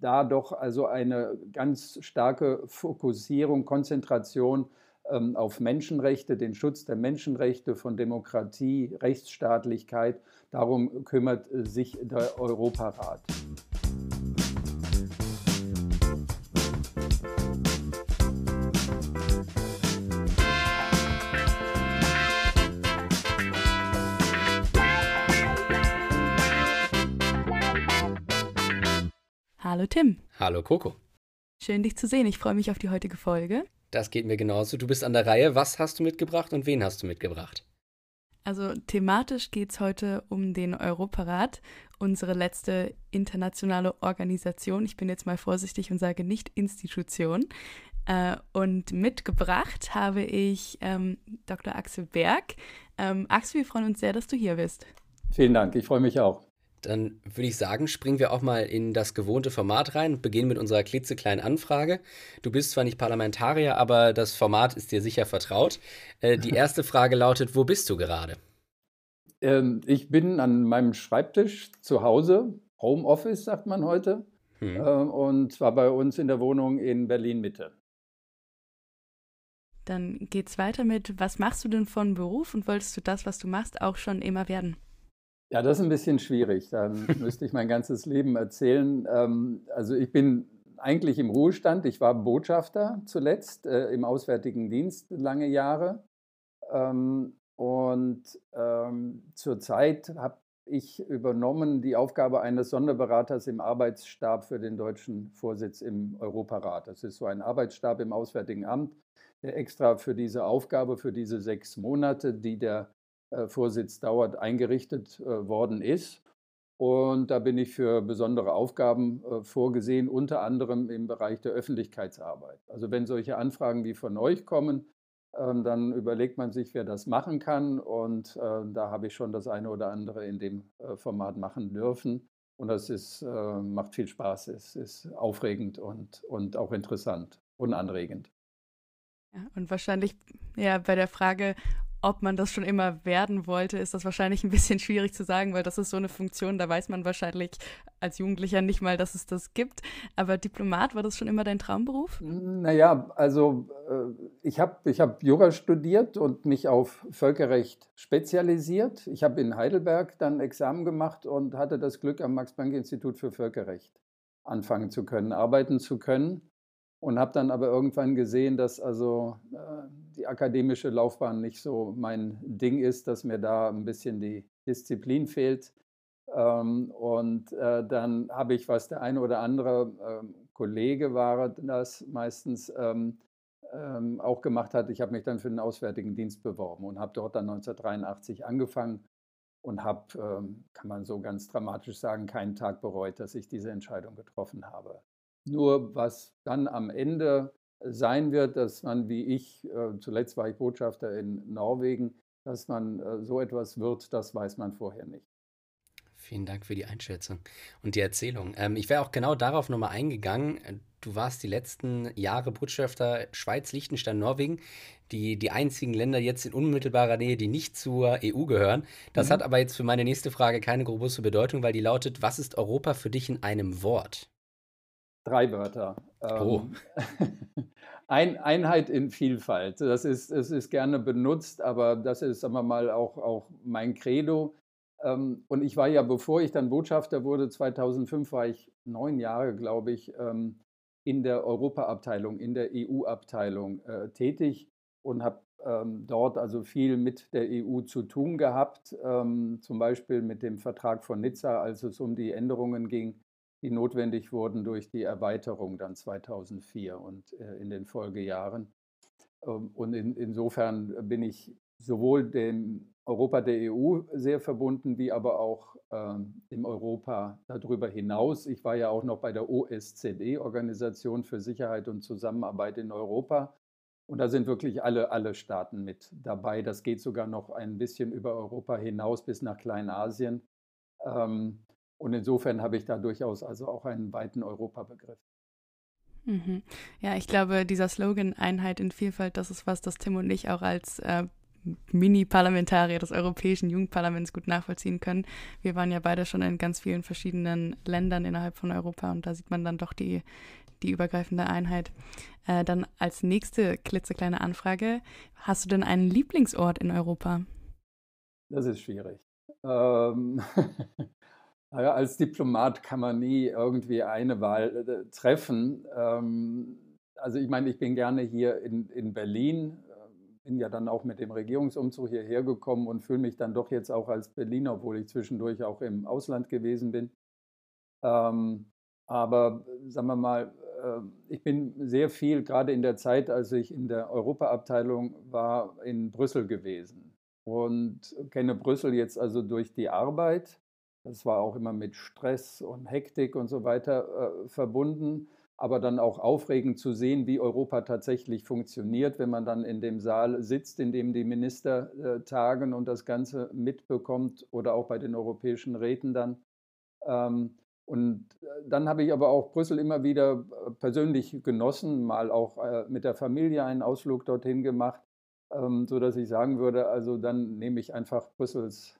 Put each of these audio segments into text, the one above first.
da doch also eine ganz starke Fokussierung, Konzentration ähm, auf Menschenrechte, den Schutz der Menschenrechte, von Demokratie, Rechtsstaatlichkeit. Darum kümmert äh, sich der Europarat. Hallo Tim. Hallo Coco. Schön dich zu sehen. Ich freue mich auf die heutige Folge. Das geht mir genauso. Du bist an der Reihe. Was hast du mitgebracht und wen hast du mitgebracht? Also thematisch geht es heute um den Europarat, unsere letzte internationale Organisation. Ich bin jetzt mal vorsichtig und sage nicht Institution. Äh, und mitgebracht habe ich ähm, Dr. Axel Berg. Ähm, Axel, wir freuen uns sehr, dass du hier bist. Vielen Dank, ich freue mich auch. Dann würde ich sagen, springen wir auch mal in das gewohnte Format rein und beginnen mit unserer klitzekleinen Anfrage. Du bist zwar nicht Parlamentarier, aber das Format ist dir sicher vertraut. Äh, die erste Frage lautet: Wo bist du gerade? Ähm, ich bin an meinem Schreibtisch zu Hause, Homeoffice sagt man heute, hm. äh, und zwar bei uns in der Wohnung in Berlin Mitte. Dann geht's weiter mit: Was machst du denn von Beruf und wolltest du das, was du machst, auch schon immer werden? Ja, das ist ein bisschen schwierig. Dann müsste ich mein ganzes Leben erzählen. Ähm, also ich bin eigentlich im Ruhestand. Ich war Botschafter zuletzt äh, im Auswärtigen Dienst lange Jahre. Ähm, und ähm, zurzeit habe ich übernommen die Aufgabe eines Sonderberaters im Arbeitsstab für den deutschen Vorsitz im Europarat. Das ist so ein Arbeitsstab im Auswärtigen Amt, der extra für diese Aufgabe, für diese sechs Monate, die der Vorsitz dauert, eingerichtet äh, worden ist. Und da bin ich für besondere Aufgaben äh, vorgesehen, unter anderem im Bereich der Öffentlichkeitsarbeit. Also wenn solche Anfragen wie von euch kommen, ähm, dann überlegt man sich, wer das machen kann. Und da habe ich schon das eine oder andere in dem Format machen dürfen. Und das ist, macht viel Spaß, es ist aufregend und, und auch interessant und anregend. Ja, und wahrscheinlich ja bei der Frage, ob man das schon immer werden wollte, ist das wahrscheinlich ein bisschen schwierig zu sagen, weil das ist so eine Funktion, da weiß man wahrscheinlich als Jugendlicher nicht mal, dass es das gibt. Aber Diplomat, war das schon immer dein Traumberuf? Naja, also äh, ich habe ich hab Jura studiert und mich auf Völkerrecht spezialisiert. Ich habe in Heidelberg dann Examen gemacht und hatte das Glück, am Max-Planck-Institut für Völkerrecht anfangen zu können, arbeiten zu können und habe dann aber irgendwann gesehen, dass also äh, die akademische Laufbahn nicht so mein Ding ist, dass mir da ein bisschen die Disziplin fehlt. Ähm, und äh, dann habe ich, was der eine oder andere äh, Kollege war das meistens ähm, ähm, auch gemacht hat, ich habe mich dann für den Auswärtigen Dienst beworben und habe dort dann 1983 angefangen und habe, ähm, kann man so ganz dramatisch sagen, keinen Tag bereut, dass ich diese Entscheidung getroffen habe. Nur was dann am Ende sein wird, dass man wie ich, äh, zuletzt war ich Botschafter in Norwegen, dass man äh, so etwas wird, das weiß man vorher nicht. Vielen Dank für die Einschätzung und die Erzählung. Ähm, ich wäre auch genau darauf nochmal eingegangen. Du warst die letzten Jahre Botschafter Schweiz, Liechtenstein, Norwegen, die, die einzigen Länder jetzt in unmittelbarer Nähe, die nicht zur EU gehören. Das mhm. hat aber jetzt für meine nächste Frage keine große Bedeutung, weil die lautet, was ist Europa für dich in einem Wort? Drei Wörter. Oh. Ähm, Ein, Einheit in Vielfalt. Das ist, es ist gerne benutzt, aber das ist, sagen wir mal, auch, auch mein Credo. Ähm, und ich war ja, bevor ich dann Botschafter wurde, 2005 war ich neun Jahre, glaube ich, ähm, in der Europaabteilung, in der EU-Abteilung äh, tätig und habe dort also viel mit der EU zu tun gehabt, zum Beispiel mit dem Vertrag von Nizza, als es um die Änderungen ging die notwendig wurden durch die Erweiterung dann 2004 und äh, in den Folgejahren. Ähm, und in, insofern bin ich sowohl dem Europa der EU sehr verbunden, wie aber auch ähm, dem Europa darüber hinaus. Ich war ja auch noch bei der OSZE, Organisation für Sicherheit und Zusammenarbeit in Europa. Und da sind wirklich alle, alle Staaten mit dabei. Das geht sogar noch ein bisschen über Europa hinaus bis nach Kleinasien. Ähm, und insofern habe ich da durchaus also auch einen weiten Europabegriff. Mhm. Ja, ich glaube, dieser Slogan Einheit in Vielfalt, das ist was, das Tim und ich auch als äh, Mini-Parlamentarier des Europäischen Jugendparlaments gut nachvollziehen können. Wir waren ja beide schon in ganz vielen verschiedenen Ländern innerhalb von Europa und da sieht man dann doch die, die übergreifende Einheit. Äh, dann als nächste klitzekleine Anfrage, hast du denn einen Lieblingsort in Europa? Das ist schwierig. Ähm, als Diplomat kann man nie irgendwie eine Wahl äh, treffen. Ähm, also ich meine, ich bin gerne hier in, in Berlin, äh, bin ja dann auch mit dem Regierungsumzug hierher gekommen und fühle mich dann doch jetzt auch als Berliner, obwohl ich zwischendurch auch im Ausland gewesen bin. Ähm, aber sagen wir mal, äh, ich bin sehr viel, gerade in der Zeit, als ich in der Europaabteilung war, in Brüssel gewesen und kenne Brüssel jetzt also durch die Arbeit. Das war auch immer mit Stress und Hektik und so weiter äh, verbunden aber dann auch aufregend zu sehen, wie Europa tatsächlich funktioniert, wenn man dann in dem Saal sitzt, in dem die Minister äh, tagen und das Ganze mitbekommt oder auch bei den europäischen Räten dann. Ähm, und äh, dann habe ich aber auch Brüssel immer wieder äh, persönlich genossen, mal auch äh, mit der Familie einen Ausflug dorthin gemacht, ähm, sodass ich sagen würde, also dann nehme ich einfach Brüssels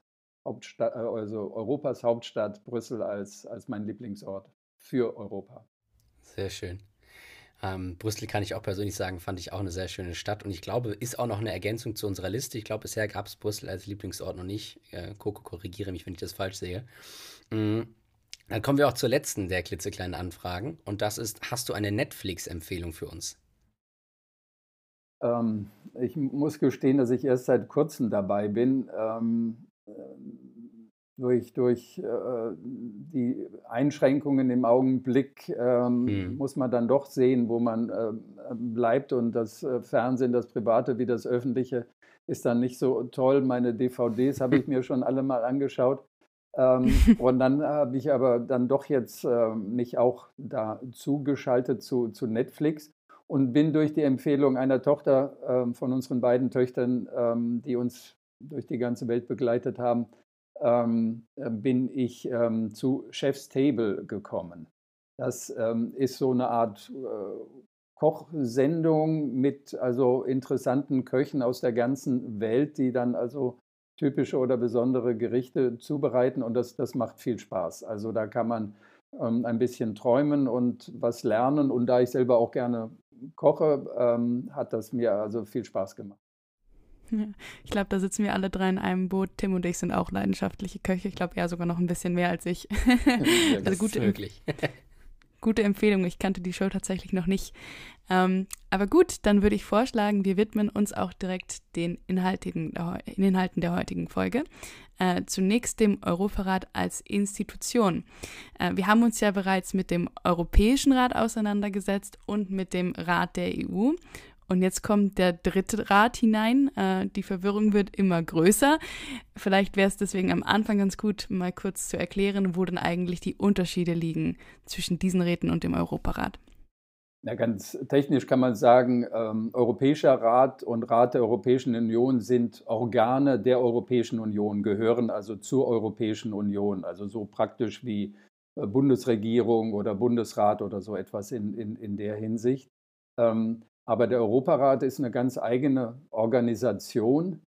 Hauptstadt, äh, also Europas Hauptstadt Brüssel als, als mein Lieblingsort für Europa. Sehr schön. Ähm, Brüssel kann ich auch persönlich sagen, fand ich auch eine sehr schöne Stadt und ich glaube, ist auch noch eine Ergänzung zu unserer Liste. Ich glaube, bisher gab es Brüssel als Lieblingsort noch nicht. Äh, Coco, korrigiere mich, wenn ich das falsch sehe. Mhm. Dann kommen wir auch zur letzten der klitzekleinen Anfragen und das ist: Hast du eine Netflix-Empfehlung für uns? Ähm, ich muss gestehen, dass ich erst seit kurzem dabei bin. Ähm, durch, durch äh, die Einschränkungen im Augenblick ähm, mhm. muss man dann doch sehen, wo man äh, bleibt. Und das äh, Fernsehen, das Private wie das Öffentliche, ist dann nicht so toll. Meine DVDs habe ich mir schon alle mal angeschaut. Ähm, und dann habe ich aber dann doch jetzt äh, mich auch da zugeschaltet zu, zu Netflix und bin durch die Empfehlung einer Tochter äh, von unseren beiden Töchtern, ähm, die uns durch die ganze Welt begleitet haben, ähm, äh, bin ich ähm, zu Chef's Table gekommen. Das ähm, ist so eine Art äh, Kochsendung mit also interessanten Köchen aus der ganzen Welt, die dann also typische oder besondere Gerichte zubereiten und das, das macht viel Spaß. Also da kann man ähm, ein bisschen träumen und was lernen und da ich selber auch gerne koche, ähm, hat das mir also viel Spaß gemacht. Ich glaube, da sitzen wir alle drei in einem Boot. Tim und ich sind auch leidenschaftliche Köche. Ich glaube, er sogar noch ein bisschen mehr als ich. Ja, also gute, möglich. gute Empfehlung. Ich kannte die Show tatsächlich noch nicht. Ähm, aber gut, dann würde ich vorschlagen, wir widmen uns auch direkt den Inhalten, Inhalten der heutigen Folge. Äh, zunächst dem Europarat als Institution. Äh, wir haben uns ja bereits mit dem Europäischen Rat auseinandergesetzt und mit dem Rat der EU. Und jetzt kommt der dritte Rat hinein. Äh, die Verwirrung wird immer größer. Vielleicht wäre es deswegen am Anfang ganz gut, mal kurz zu erklären, wo denn eigentlich die Unterschiede liegen zwischen diesen Räten und dem Europarat. Ja, ganz technisch kann man sagen, ähm, Europäischer Rat und Rat der Europäischen Union sind Organe der Europäischen Union, gehören also zur Europäischen Union, also so praktisch wie äh, Bundesregierung oder Bundesrat oder so etwas in, in, in der Hinsicht. Ähm, aber der Europarat ist eine ganz eigene Organisation.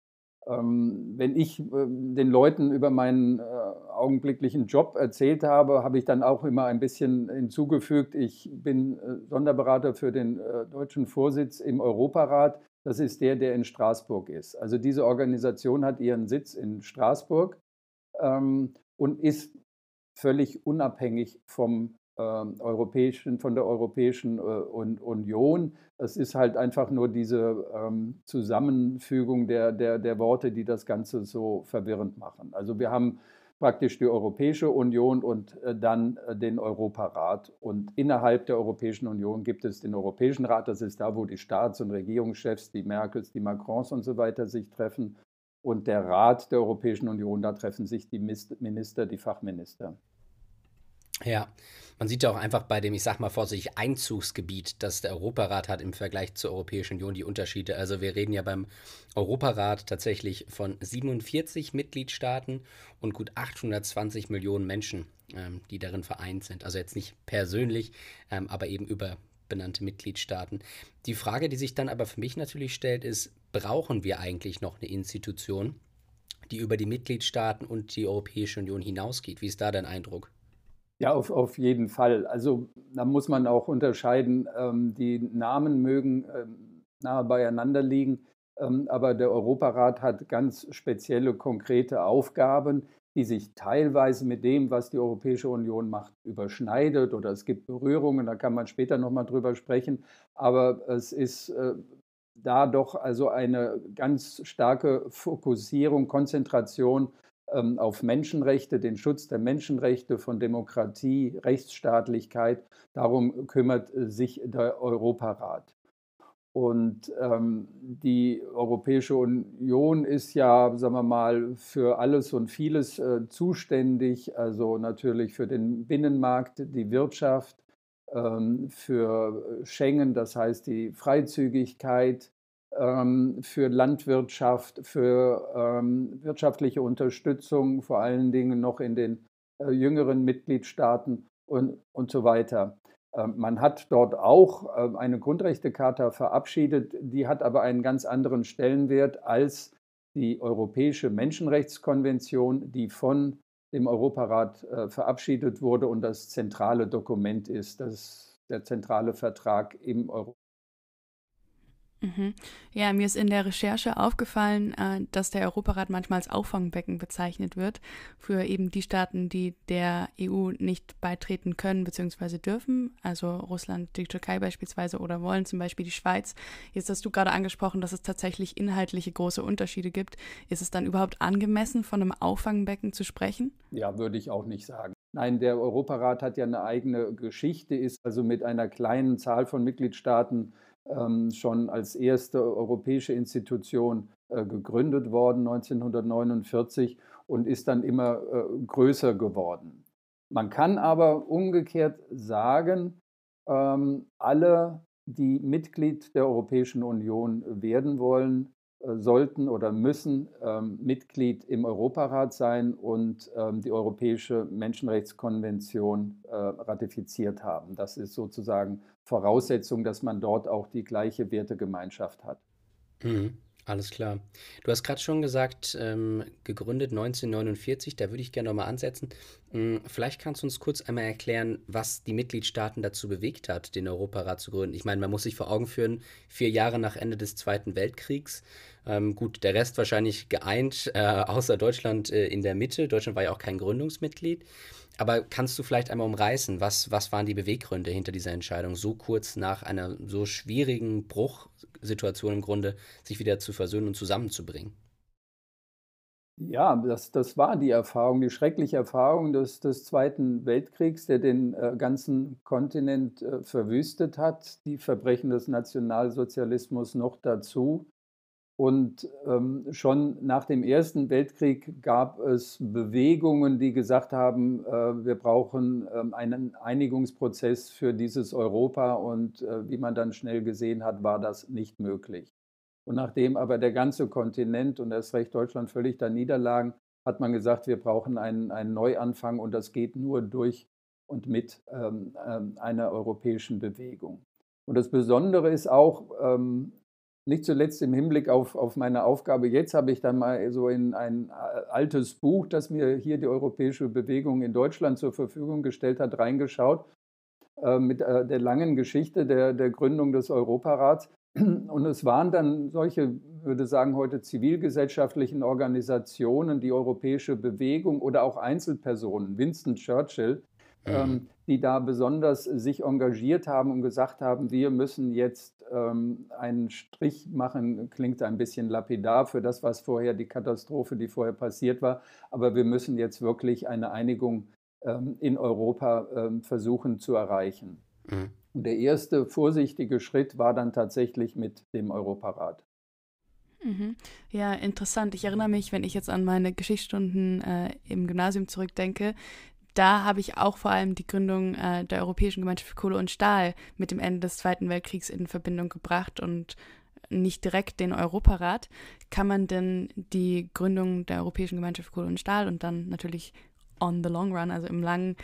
Ähm, wenn ich äh, den Leuten über meinen äh, augenblicklichen Job erzählt habe, habe ich dann auch immer ein bisschen hinzugefügt, ich bin äh, Sonderberater für den deutschen Vorsitz im Europarat. Das ist der, der in Straßburg ist. Also diese Organisation hat ihren Sitz in Straßburg ähm, und ist völlig unabhängig vom europäischen, von der Europäischen Union. Es ist halt einfach nur diese ähm, Zusammenfügung der, der, der Worte, die das Ganze so verwirrend machen. Also wir haben praktisch die Europäische Union und äh, dann äh, den Europarat. Und innerhalb der Europäischen Union gibt es den Europäischen Rat. Das ist da, wo die Staats- und Regierungschefs, die Merkels, die Macrons und so weiter sich treffen. Und der Rat der Europäischen Union, da treffen sich die Minister, die Fachminister. Ja, man sieht ja auch einfach bei dem, ich sag mal vorsichtig, Einzugsgebiet, das der Europarat hat im Vergleich zur Europäischen Union die Unterschiede. Also wir reden ja beim Europarat tatsächlich von 47 Mitgliedstaaten und gut 820 Millionen Menschen, ähm, die darin vereint sind. Also jetzt nicht persönlich, ähm, aber eben über benannte Mitgliedstaaten. Die Frage, die sich dann aber für mich natürlich stellt, ist, brauchen wir eigentlich noch eine Institution, die über die Mitgliedstaaten und die Europäische Union hinausgeht? Wie ist da dein Eindruck? Ja, auf, auf jeden Fall. Also da muss man auch unterscheiden. Ähm, die Namen mögen ähm, nahe beieinander liegen, ähm, aber der Europarat hat ganz spezielle, konkrete Aufgaben, die sich teilweise mit dem, was die Europäische Union macht, überschneidet oder es gibt Berührungen, da kann man später nochmal drüber sprechen. Aber es ist äh, da doch also eine ganz starke Fokussierung, Konzentration auf Menschenrechte, den Schutz der Menschenrechte, von Demokratie, Rechtsstaatlichkeit. Darum kümmert äh, sich der Europarat. Und ähm, die Europäische Union ist ja, sagen wir mal, für alles und vieles äh, zuständig, also natürlich für den Binnenmarkt, die Wirtschaft, ähm, für Schengen, das heißt die Freizügigkeit, ähm, für Landwirtschaft, für ähm, wirtschaftliche Unterstützung, vor allen Dingen noch in den äh, jüngeren Mitgliedstaaten und, und so weiter. Ähm, man hat dort auch eine Grundrechtecharta verabschiedet, die hat aber einen ganz anderen Stellenwert als die Europäische Menschenrechtskonvention, die von dem Europarat äh, verabschiedet wurde und das zentrale Dokument ist, das der zentrale Vertrag im Europarat. Mhm. Ja, mir ist in der Recherche aufgefallen, äh, dass der Europarat manchmal als Auffangbecken bezeichnet wird für eben die Staaten, die der EU nicht beitreten können bzw. dürfen, also Russland, die Türkei beispielsweise oder wollen zum Beispiel die Schweiz. Jetzt hast du gerade angesprochen, dass es tatsächlich inhaltliche große Unterschiede gibt. Ist es dann überhaupt angemessen, von einem Auffangbecken zu sprechen? Ja, würde ich auch nicht sagen. Nein, der Europarat hat ja eine eigene Geschichte, ist also mit einer kleinen Zahl von Mitgliedstaaten schon als erste europäische Institution äh, gegründet worden 1949 und ist dann immer äh, größer geworden. Man kann aber umgekehrt sagen, ähm, alle, die Mitglied der Europäischen Union werden wollen, sollten oder müssen ähm, Mitglied im Europarat sein und ähm, die Europäische Menschenrechtskonvention äh, ratifiziert haben. Das ist sozusagen Voraussetzung, dass man dort auch die gleiche Wertegemeinschaft hat. Mhm. Alles klar. Du hast gerade schon gesagt, ähm, gegründet 1949, da würde ich gerne nochmal ansetzen. Ähm, vielleicht kannst du uns kurz einmal erklären, was die Mitgliedstaaten dazu bewegt hat, den Europarat zu gründen. Ich meine, man muss sich vor Augen führen, vier Jahre nach Ende des Zweiten Weltkriegs. Ähm, gut, der Rest wahrscheinlich geeint, äh, außer Deutschland äh, in der Mitte. Deutschland war ja auch kein Gründungsmitglied. Aber kannst du vielleicht einmal umreißen, was, was waren die Beweggründe hinter dieser Entscheidung, so kurz nach einer so schwierigen Bruchsituation im Grunde, sich wieder zu versöhnen und zusammenzubringen? Ja, das, das war die Erfahrung, die schreckliche Erfahrung des, des Zweiten Weltkriegs, der den äh, ganzen Kontinent äh, verwüstet hat, die Verbrechen des Nationalsozialismus noch dazu. Und ähm, schon nach dem Ersten Weltkrieg gab es Bewegungen, die gesagt haben, äh, wir brauchen ähm, einen Einigungsprozess für dieses Europa. Und äh, wie man dann schnell gesehen hat, war das nicht möglich. Und nachdem aber der ganze Kontinent und erst recht Deutschland völlig da niederlagen, hat man gesagt, wir brauchen einen, einen Neuanfang und das geht nur durch und mit ähm, ähm einer europäischen Bewegung. Und das Besondere ist auch, ähm, nicht zuletzt im Hinblick auf, auf meine Aufgabe jetzt habe ich dann mal so in ein äh, altes Buch, das mir hier die Europäische Bewegung in Deutschland zur Verfügung gestellt hat, reingeschaut äh, mit äh, der langen Geschichte der, der Gründung des Europarats. Und es waren dann solche, würde sagen, heute zivilgesellschaftlichen Organisationen, die Europäische Bewegung oder auch Einzelpersonen, Winston Churchill, mhm. ähm, die da besonders sich engagiert haben und gesagt haben, wir müssen jetzt ähm, einen Strich machen, klingt ein bisschen lapidar für das, was vorher die Katastrophe, die vorher passiert war. Aber wir müssen jetzt wirklich eine Einigung ähm, in Europa ähm, versuchen zu erreichen. Mhm. Und der erste vorsichtige Schritt war dann tatsächlich mit dem Europarat. Mhm. Ja, interessant. Ich erinnere mich, wenn ich jetzt an meine Geschichtsstunden äh, im Gymnasium zurückdenke, da habe ich auch vor allem die Gründung äh, der Europäischen Gemeinschaft für Kohle und Stahl mit dem Ende des Zweiten Weltkriegs in Verbindung gebracht und nicht direkt den Europarat. Kann man denn die Gründung der Europäischen Gemeinschaft für Kohle und Stahl und dann natürlich on the long run, also im langen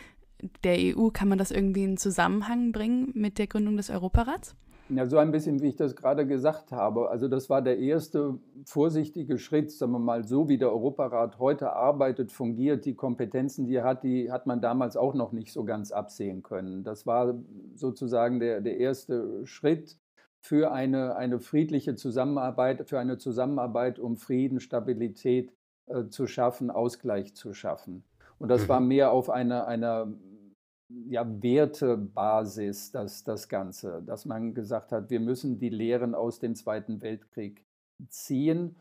der EU, kann man das irgendwie in Zusammenhang bringen mit der Gründung des Europarats? Ja, so ein bisschen, wie ich das gerade gesagt habe. Also das war der erste vorsichtige Schritt, sagen wir mal, so wie der Europarat heute arbeitet, fungiert, die Kompetenzen, die er hat, die hat man damals auch noch nicht so ganz absehen können. Das war sozusagen der, der erste Schritt für eine, eine friedliche Zusammenarbeit, für eine Zusammenarbeit, um Frieden, Stabilität äh, zu schaffen, Ausgleich zu schaffen. Und das war mhm. mehr auf einer, einer ja, Wertebasis, das, das Ganze, dass man gesagt hat, wir müssen die Lehren aus dem Zweiten Weltkrieg ziehen.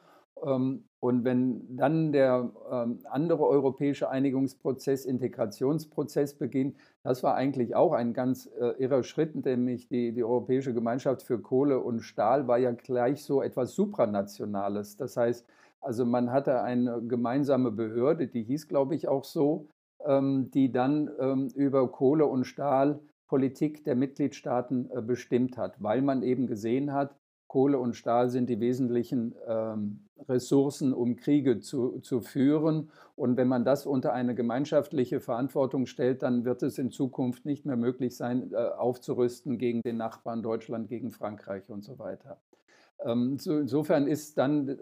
Ähm, und wenn dann der ähm, andere europäische Einigungsprozess, Integrationsprozess beginnt, das war eigentlich auch ein ganz äh, irrer Schritt, nämlich die, die Europäische Gemeinschaft für Kohle und Stahl war ja gleich so etwas Supranationales. Das heißt, also man hatte eine gemeinsame Behörde, die hieß, glaube ich, auch so, die dann ähm, über Kohle- und Stahlpolitik der Mitgliedstaaten äh, bestimmt hat, weil man eben gesehen hat, Kohle und Stahl sind die wesentlichen ähm, Ressourcen, um Kriege zu, zu führen. Und wenn man das unter eine gemeinschaftliche Verantwortung stellt, dann wird es in Zukunft nicht mehr möglich sein, äh, aufzurüsten gegen den Nachbarn Deutschland, gegen Frankreich und so weiter. insofern ist dann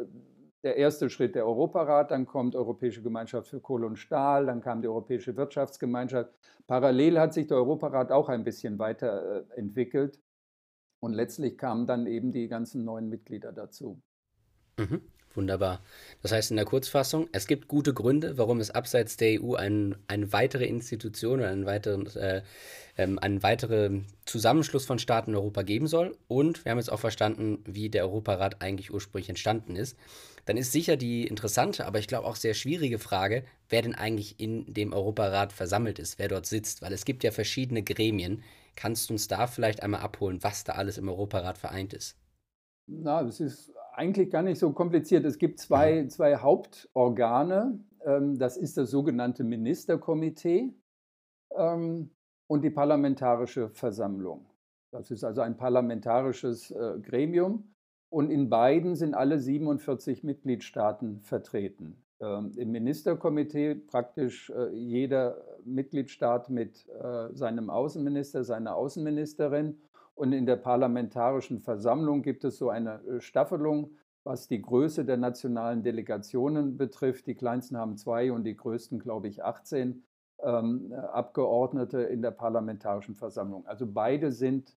der erste Schritt der Europarat, dann kommt Europäische Gemeinschaft für Kohle und Stahl, dann kam die Europäische Wirtschaftsgemeinschaft. Parallel hat sich der Europarat auch ein bisschen weiterentwickelt und letztlich kamen dann eben die ganzen neuen Mitglieder dazu. Mhm. Wunderbar. Das heißt in der Kurzfassung, es gibt gute Gründe, warum es abseits der EU ein, eine weitere Institution oder einen weiteren, äh, ähm, einen weiteren Zusammenschluss von Staaten in Europa geben soll. Und wir haben jetzt auch verstanden, wie der Europarat eigentlich ursprünglich entstanden ist. Dann ist sicher die interessante, aber ich glaube auch sehr schwierige Frage, wer denn eigentlich in dem Europarat versammelt ist, wer dort sitzt, weil es gibt ja verschiedene Gremien. Kannst du uns da vielleicht einmal abholen, was da alles im Europarat vereint ist? Na, es ist eigentlich gar nicht so kompliziert. Es gibt zwei, zwei Hauptorgane. Ähm, das ist das sogenannte Ministerkomitee ähm, und die Parlamentarische Versammlung. Das ist also ein parlamentarisches äh, Gremium. Und in beiden sind alle 47 Mitgliedstaaten vertreten. Ähm, Im Ministerkomitee praktisch äh, jeder Mitgliedstaat mit äh, seinem Außenminister, seiner Außenministerin und in der Parlamentarischen Versammlung gibt es so eine äh, Staffelung, was die Größe der nationalen Delegationen betrifft. Die kleinsten haben zwei und die größten, glaube ich, 18 ähm, Abgeordnete in der Parlamentarischen Versammlung. Also beide sind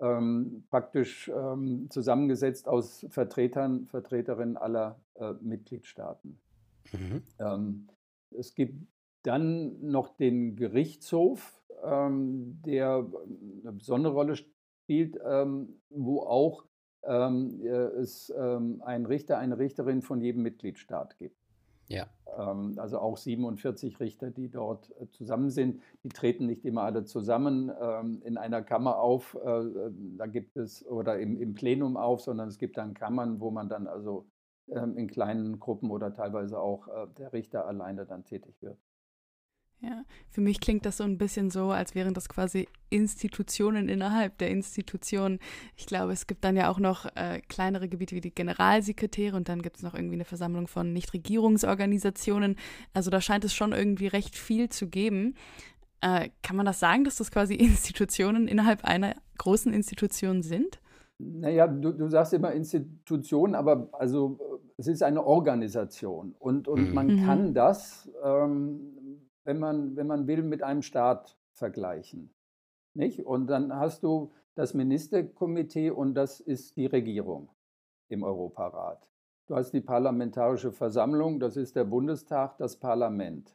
ähm, praktisch ähm, zusammengesetzt aus Vertretern, Vertreterinnen aller äh, Mitgliedstaaten. Mhm. Ähm, es gibt dann noch den Gerichtshof, ähm, der eine besondere Rolle spielt, ähm, wo auch ähm, äh, es ähm, einen Richter, eine Richterin von jedem Mitgliedstaat gibt. Ja. Ähm, also auch 47 Richter, die dort äh, zusammen sind. Die treten nicht immer alle zusammen ähm, in einer Kammer auf. Äh, äh, da gibt es oder im, im, Plenum auf, sondern es gibt dann Kammern, wo man dann also ähm, in kleinen Gruppen oder teilweise auch äh, der Richter alleine dann tätig wird. Ja, für mich klingt das so ein bisschen so, als wären das quasi Institutionen innerhalb der Institutionen. Ich glaube, es gibt dann ja auch noch äh, kleinere Gebiete wie die Generalsekretäre und dann gibt es noch irgendwie eine Versammlung von Nichtregierungsorganisationen. Also da scheint es schon irgendwie recht viel zu geben. Äh, kann man das sagen, dass das quasi Institutionen innerhalb einer großen Institution sind? Naja, du, du sagst immer Institution, aber also äh, es ist eine Organisation und, und mhm. man mhm. kann das ähm, wenn man, wenn man will, mit einem Staat vergleichen. Nicht? Und dann hast du das Ministerkomitee und das ist die Regierung im Europarat. Du hast die Parlamentarische Versammlung, das ist der Bundestag, das Parlament.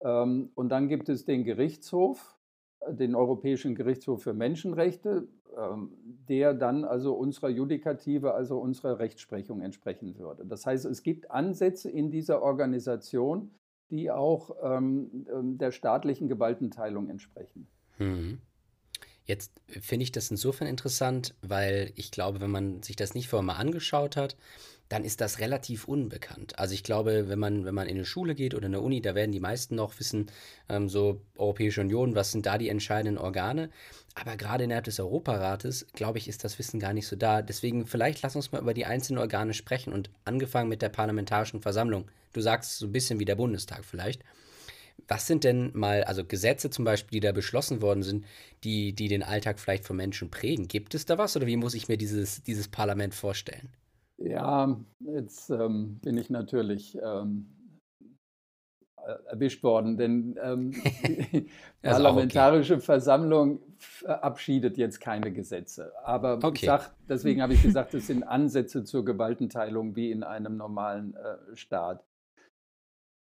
Ähm, und dann gibt es den Gerichtshof, den Europäischen Gerichtshof für Menschenrechte, ähm, der dann also unserer Judikative, also unserer Rechtsprechung entsprechen würde. Das heißt, es gibt Ansätze in dieser Organisation, die auch ähm, ähm, der staatlichen Gewaltenteilung entsprechen. Hm. Jetzt finde ich das insofern interessant, weil ich glaube, wenn man sich das nicht vorher mal angeschaut hat, dann ist das relativ unbekannt. Also ich glaube, wenn man, wenn man in eine Schule geht oder in eine Uni, da werden die meisten noch wissen, ähm, so Europäische Union, was sind da die entscheidenden Organe. Aber gerade innerhalb des Europarates, glaube ich, ist das Wissen gar nicht so da. Deswegen vielleicht lass uns mal über die einzelnen Organe sprechen und angefangen mit der Parlamentarischen Versammlung. Du sagst so ein bisschen wie der Bundestag vielleicht. Was sind denn mal, also Gesetze zum Beispiel, die da beschlossen worden sind, die, die den Alltag vielleicht von Menschen prägen? Gibt es da was oder wie muss ich mir dieses, dieses Parlament vorstellen? Ja, jetzt ähm, bin ich natürlich ähm, erwischt worden, denn ähm, die Parlamentarische okay. Versammlung verabschiedet jetzt keine Gesetze. Aber okay. sag, deswegen habe ich gesagt, es sind Ansätze zur Gewaltenteilung wie in einem normalen äh, Staat.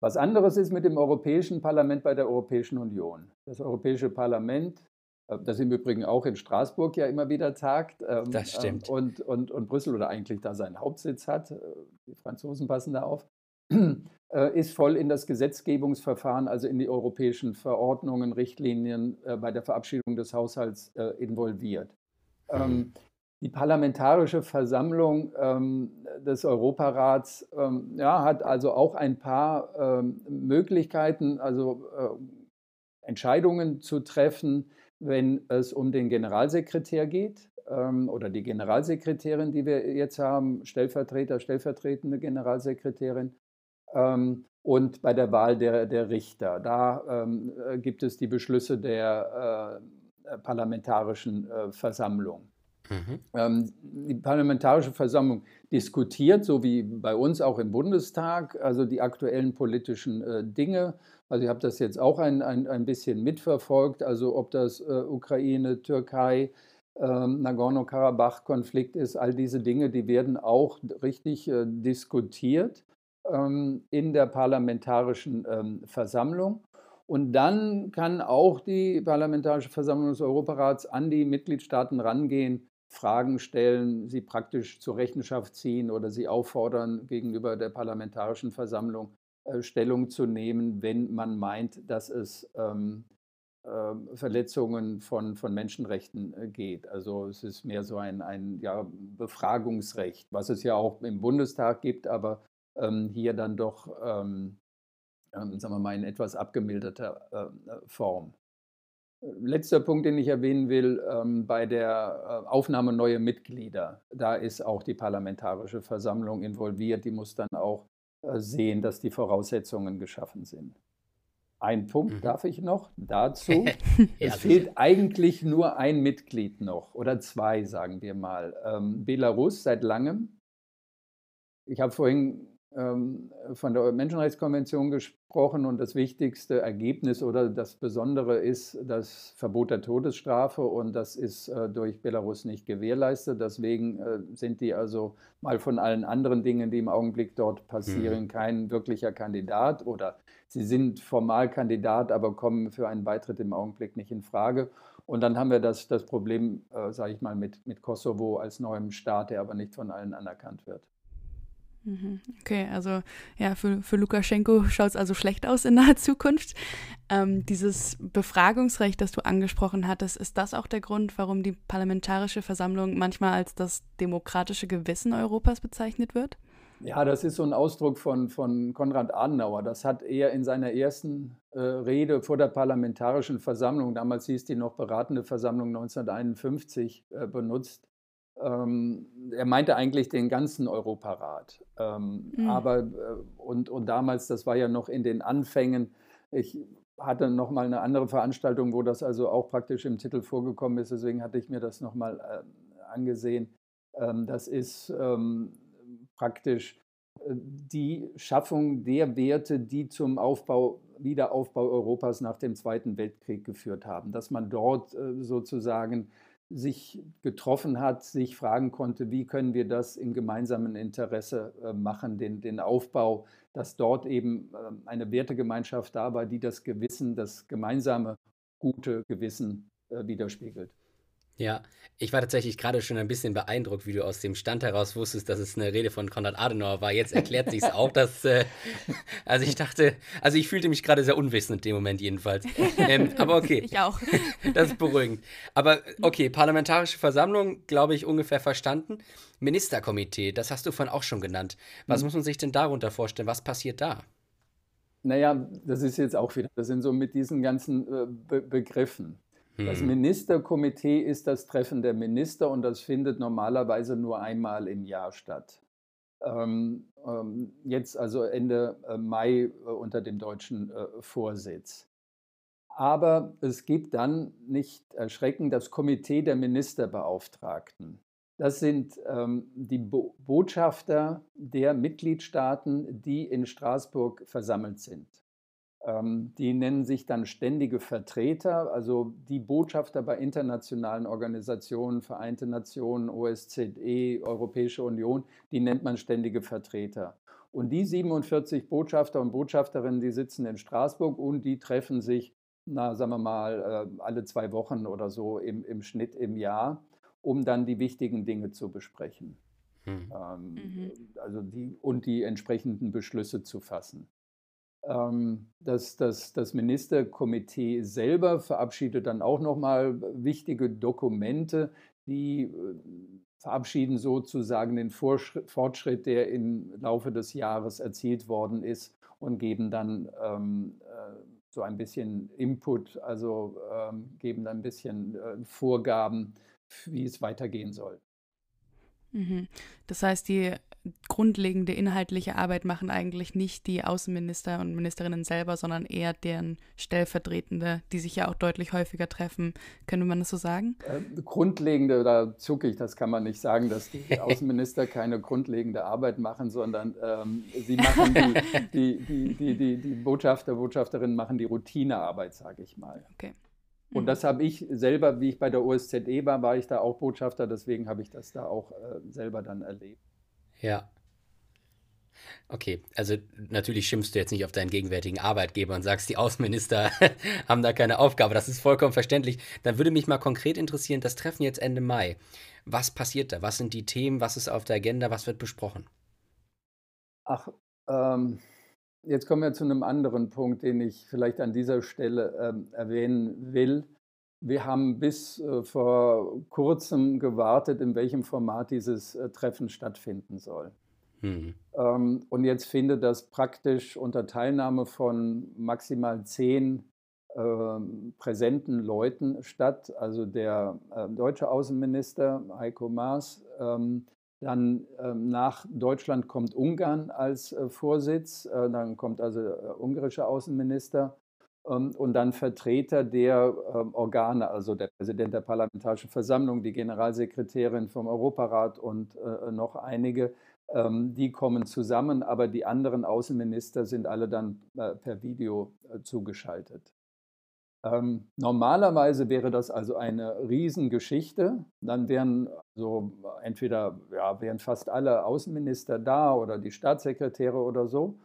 Was anderes ist mit dem Europäischen Parlament bei der Europäischen Union. Das Europäische Parlament, äh, das im Übrigen auch in Straßburg ja immer wieder tagt. Ähm, das stimmt. Und, und, und Brüssel oder eigentlich da seinen Hauptsitz hat. Äh, die Franzosen passen da auf. Äh, ist voll in das Gesetzgebungsverfahren, also in die europäischen Verordnungen, Richtlinien bei der Verabschiedung des Haushalts involviert. Mhm. Ähm, die Parlamentarische Versammlung ähm, des Europarats ähm, ja, hat also auch ein paar ähm, Möglichkeiten, also äh, Entscheidungen zu treffen, wenn es um den Generalsekretär geht ähm, oder die Generalsekretärin, die wir jetzt haben, Stellvertreter, stellvertretende Generalsekretärin. Ähm, und bei der Wahl der, der Richter. Da ähm, äh, gibt es die Beschlüsse der äh, parlamentarischen äh, Versammlung. Mhm. Ähm, die Parlamentarische Versammlung diskutiert, so wie bei uns auch im Bundestag, also die aktuellen politischen äh, Dinge. Also ich habe das jetzt auch ein, ein, ein bisschen mitverfolgt, also ob das äh, Ukraine, Türkei, ähm, Nagorno-Karabach-Konflikt ist, all diese Dinge, die werden auch richtig äh, diskutiert ähm, in der Parlamentarischen Versammlung. Und dann kann auch die Parlamentarische Versammlung des Europarats an die Mitgliedstaaten rangehen Fragen stellen, sie praktisch zur Rechenschaft ziehen oder sie auffordern, gegenüber der Parlamentarischen Versammlung äh, Stellung zu nehmen, wenn man meint, dass es ähm, äh, Verletzungen von, von Menschenrechten äh, geht. Also es ist mehr so ein, ein ja, Befragungsrecht, was es ja auch im Bundestag gibt, aber ähm, hier dann doch, ähm, ähm sagen wir mal, in etwas abgemilderter äh, Form. Letzter Punkt, den ich erwähnen will, ähm, bei der äh, Aufnahme neuer Mitglieder, da ist auch die Parlamentarische Versammlung involviert. Die muss dann auch äh, sehen, dass die Voraussetzungen geschaffen sind. Ein Punkt mhm. darf ich noch dazu. es fehlt eigentlich nur ein Mitglied noch oder zwei, sagen wir mal. Ähm, Belarus seit langem. Ich habe vorhin von der Menschenrechtskonvention gesprochen und das wichtigste Ergebnis oder das Besondere ist das Verbot der Todesstrafe und das ist äh, durch Belarus nicht gewährleistet. Deswegen äh, sind die also mal von allen anderen Dingen, die im Augenblick dort passieren, mhm. kein wirklicher Kandidat oder sie sind formal Kandidat, aber kommen für einen Beitritt im Augenblick nicht in Frage. Und dann haben wir das, das Problem, äh, sage ich mal, mit, mit Kosovo als neuem Staat, der aber nicht von allen anerkannt wird. Mhm. Okay, also ja, für, für Lukaschenko schaut es also schlecht aus in naher Zukunft. Ähm, dieses Befragungsrecht, das du angesprochen hattest, ist das auch der Grund, warum die Parlamentarische Versammlung manchmal als das demokratische Gewissen Europas bezeichnet wird? Ja, das ist so ein Ausdruck von, von Konrad Adenauer. Das hat er in seiner ersten äh, Rede vor der Parlamentarischen Versammlung, damals hieß die noch Beratende Versammlung 1951, äh, benutzt er meinte eigentlich den ganzen Europarat. Ähm, mhm. Aber, äh, und, und damals, das war ja noch in den Anfängen, ich hatte noch mal eine andere Veranstaltung, wo das also auch praktisch im Titel vorgekommen ist, deswegen hatte ich mir das noch mal äh, angesehen. Ähm, das ist ähm, praktisch äh, die Schaffung der Werte, die zum Aufbau, Wiederaufbau Europas nach dem Zweiten Weltkrieg geführt haben, dass man dort äh, sozusagen sich getroffen hat, sich fragen konnte, wie können wir das im gemeinsamen Interesse äh, machen, den, den Aufbau, dass dort eben ähm, eine Wertegemeinschaft da war, die das Gewissen, das gemeinsame gute Gewissen äh, widerspiegelt. Ja, ich war tatsächlich gerade schon ein bisschen beeindruckt, wie du aus dem Stand heraus wusstest, dass es eine Rede von Konrad Adenauer war. Jetzt erklärt sich es auch, dass, äh, also ich dachte, also ich fühlte mich gerade sehr unwissend in dem Moment jedenfalls. Ähm, aber okay. Ich auch. Das ist beruhigend. Aber okay, Parlamentarische Versammlung, glaube ich, ungefähr verstanden. Ministerkomitee, das hast du vorhin auch schon genannt. Was mhm. muss man sich denn darunter vorstellen? Was passiert da? Naja, das ist jetzt auch wieder, das sind so mit diesen ganzen äh, Be Begriffen. Das hm. Ministerkomitee ist das Treffen der Minister und das findet normalerweise nur einmal im Jahr statt. ähm, ähm, jetzt also Ende äh, Mai äh, unter dem deutschen äh, Vorsitz. Aber es gibt dann nicht erschreckend das Komitee der Ministerbeauftragten. Das sind ähm, die Bo Botschafter der Mitgliedstaaten, die in Straßburg versammelt sind. Ähm, die nennen sich dann ständige Vertreter, also die Botschafter bei internationalen Organisationen, Vereinte Nationen, OSZE, Europäische Union, die nennt man ständige Vertreter. Und die 47 Botschafter und Botschafterinnen, die sitzen in Straßburg und die treffen sich, na, sagen wir mal, äh, alle zwei Wochen oder so im, im Schnitt im Jahr um dann die wichtigen Dinge zu besprechen. Hm. Ähm, mhm. Also die, und die entsprechenden Beschlüsse zu fassen. Ähm, das, das, das Ministerkomitee selber verabschiedet dann auch nochmal wichtige Dokumente, die äh, verabschieden sozusagen den Fortschritt, der im Laufe des Jahres erzielt worden ist und geben dann ähm, äh, so ein bisschen Input, also ähm, geben dann ein bisschen äh, Vorgaben, wie es weitergehen soll. Mhm. Das heißt, die grundlegende inhaltliche Arbeit machen eigentlich nicht die Außenminister und Ministerinnen selber, sondern eher deren Stellvertretende, die sich ja auch deutlich häufiger treffen. Könnte man das so sagen? Äh, grundlegende, da zucke ich, das kann man nicht sagen, dass die Außenminister keine grundlegende Arbeit machen, sondern ähm, sie machen die, die, die, die, die, Botschafter, Botschafterinnen machen die Routinearbeit, sage ich mal. Okay. Und mhm. das habe ich selber, wie ich bei der OSZE war, war ich da auch Botschafter, deswegen habe ich das da auch äh, selber dann erlebt. Ja. Okay, also natürlich schimpfst du jetzt nicht auf deinen gegenwärtigen Arbeitgeber und sagst, die Außenminister haben da keine Aufgabe. Das ist vollkommen verständlich. Dann würde mich mal konkret interessieren, das Treffen jetzt Ende Mai. Was passiert da? Was sind die Themen? Was ist auf der Agenda? Was wird besprochen? Ach, ähm, Jetzt kommen wir zu einem anderen Punkt, den ich vielleicht an dieser Stelle ähm, erwähnen will. Wir haben bis äh, vor kurzem gewartet, in welchem Format dieses äh, Treffen stattfinden soll. Mhm. Ähm, und jetzt findet das praktisch unter Teilnahme von maximal zehn ähm, präsenten Leuten statt. Also der äh, deutsche Außenminister Heiko Maas, ähm, dann ähm, nach Deutschland kommt Ungarn als äh, Vorsitz, dann kommt also der ungarische Außenminister ähm, und dann Vertreter der ähm, Organe, also der Präsident der Parlamentarischen Versammlung, die Generalsekretärin vom Europarat und äh, noch einige. Ähm, die kommen zusammen, aber die anderen Außenminister sind alle dann äh, per Video äh, zugeschaltet. Ähm, normalerweise wäre das also eine Riesengeschichte. Dann wären so entweder ja, wären fast alle Außenminister da oder die Staatssekretäre oder so.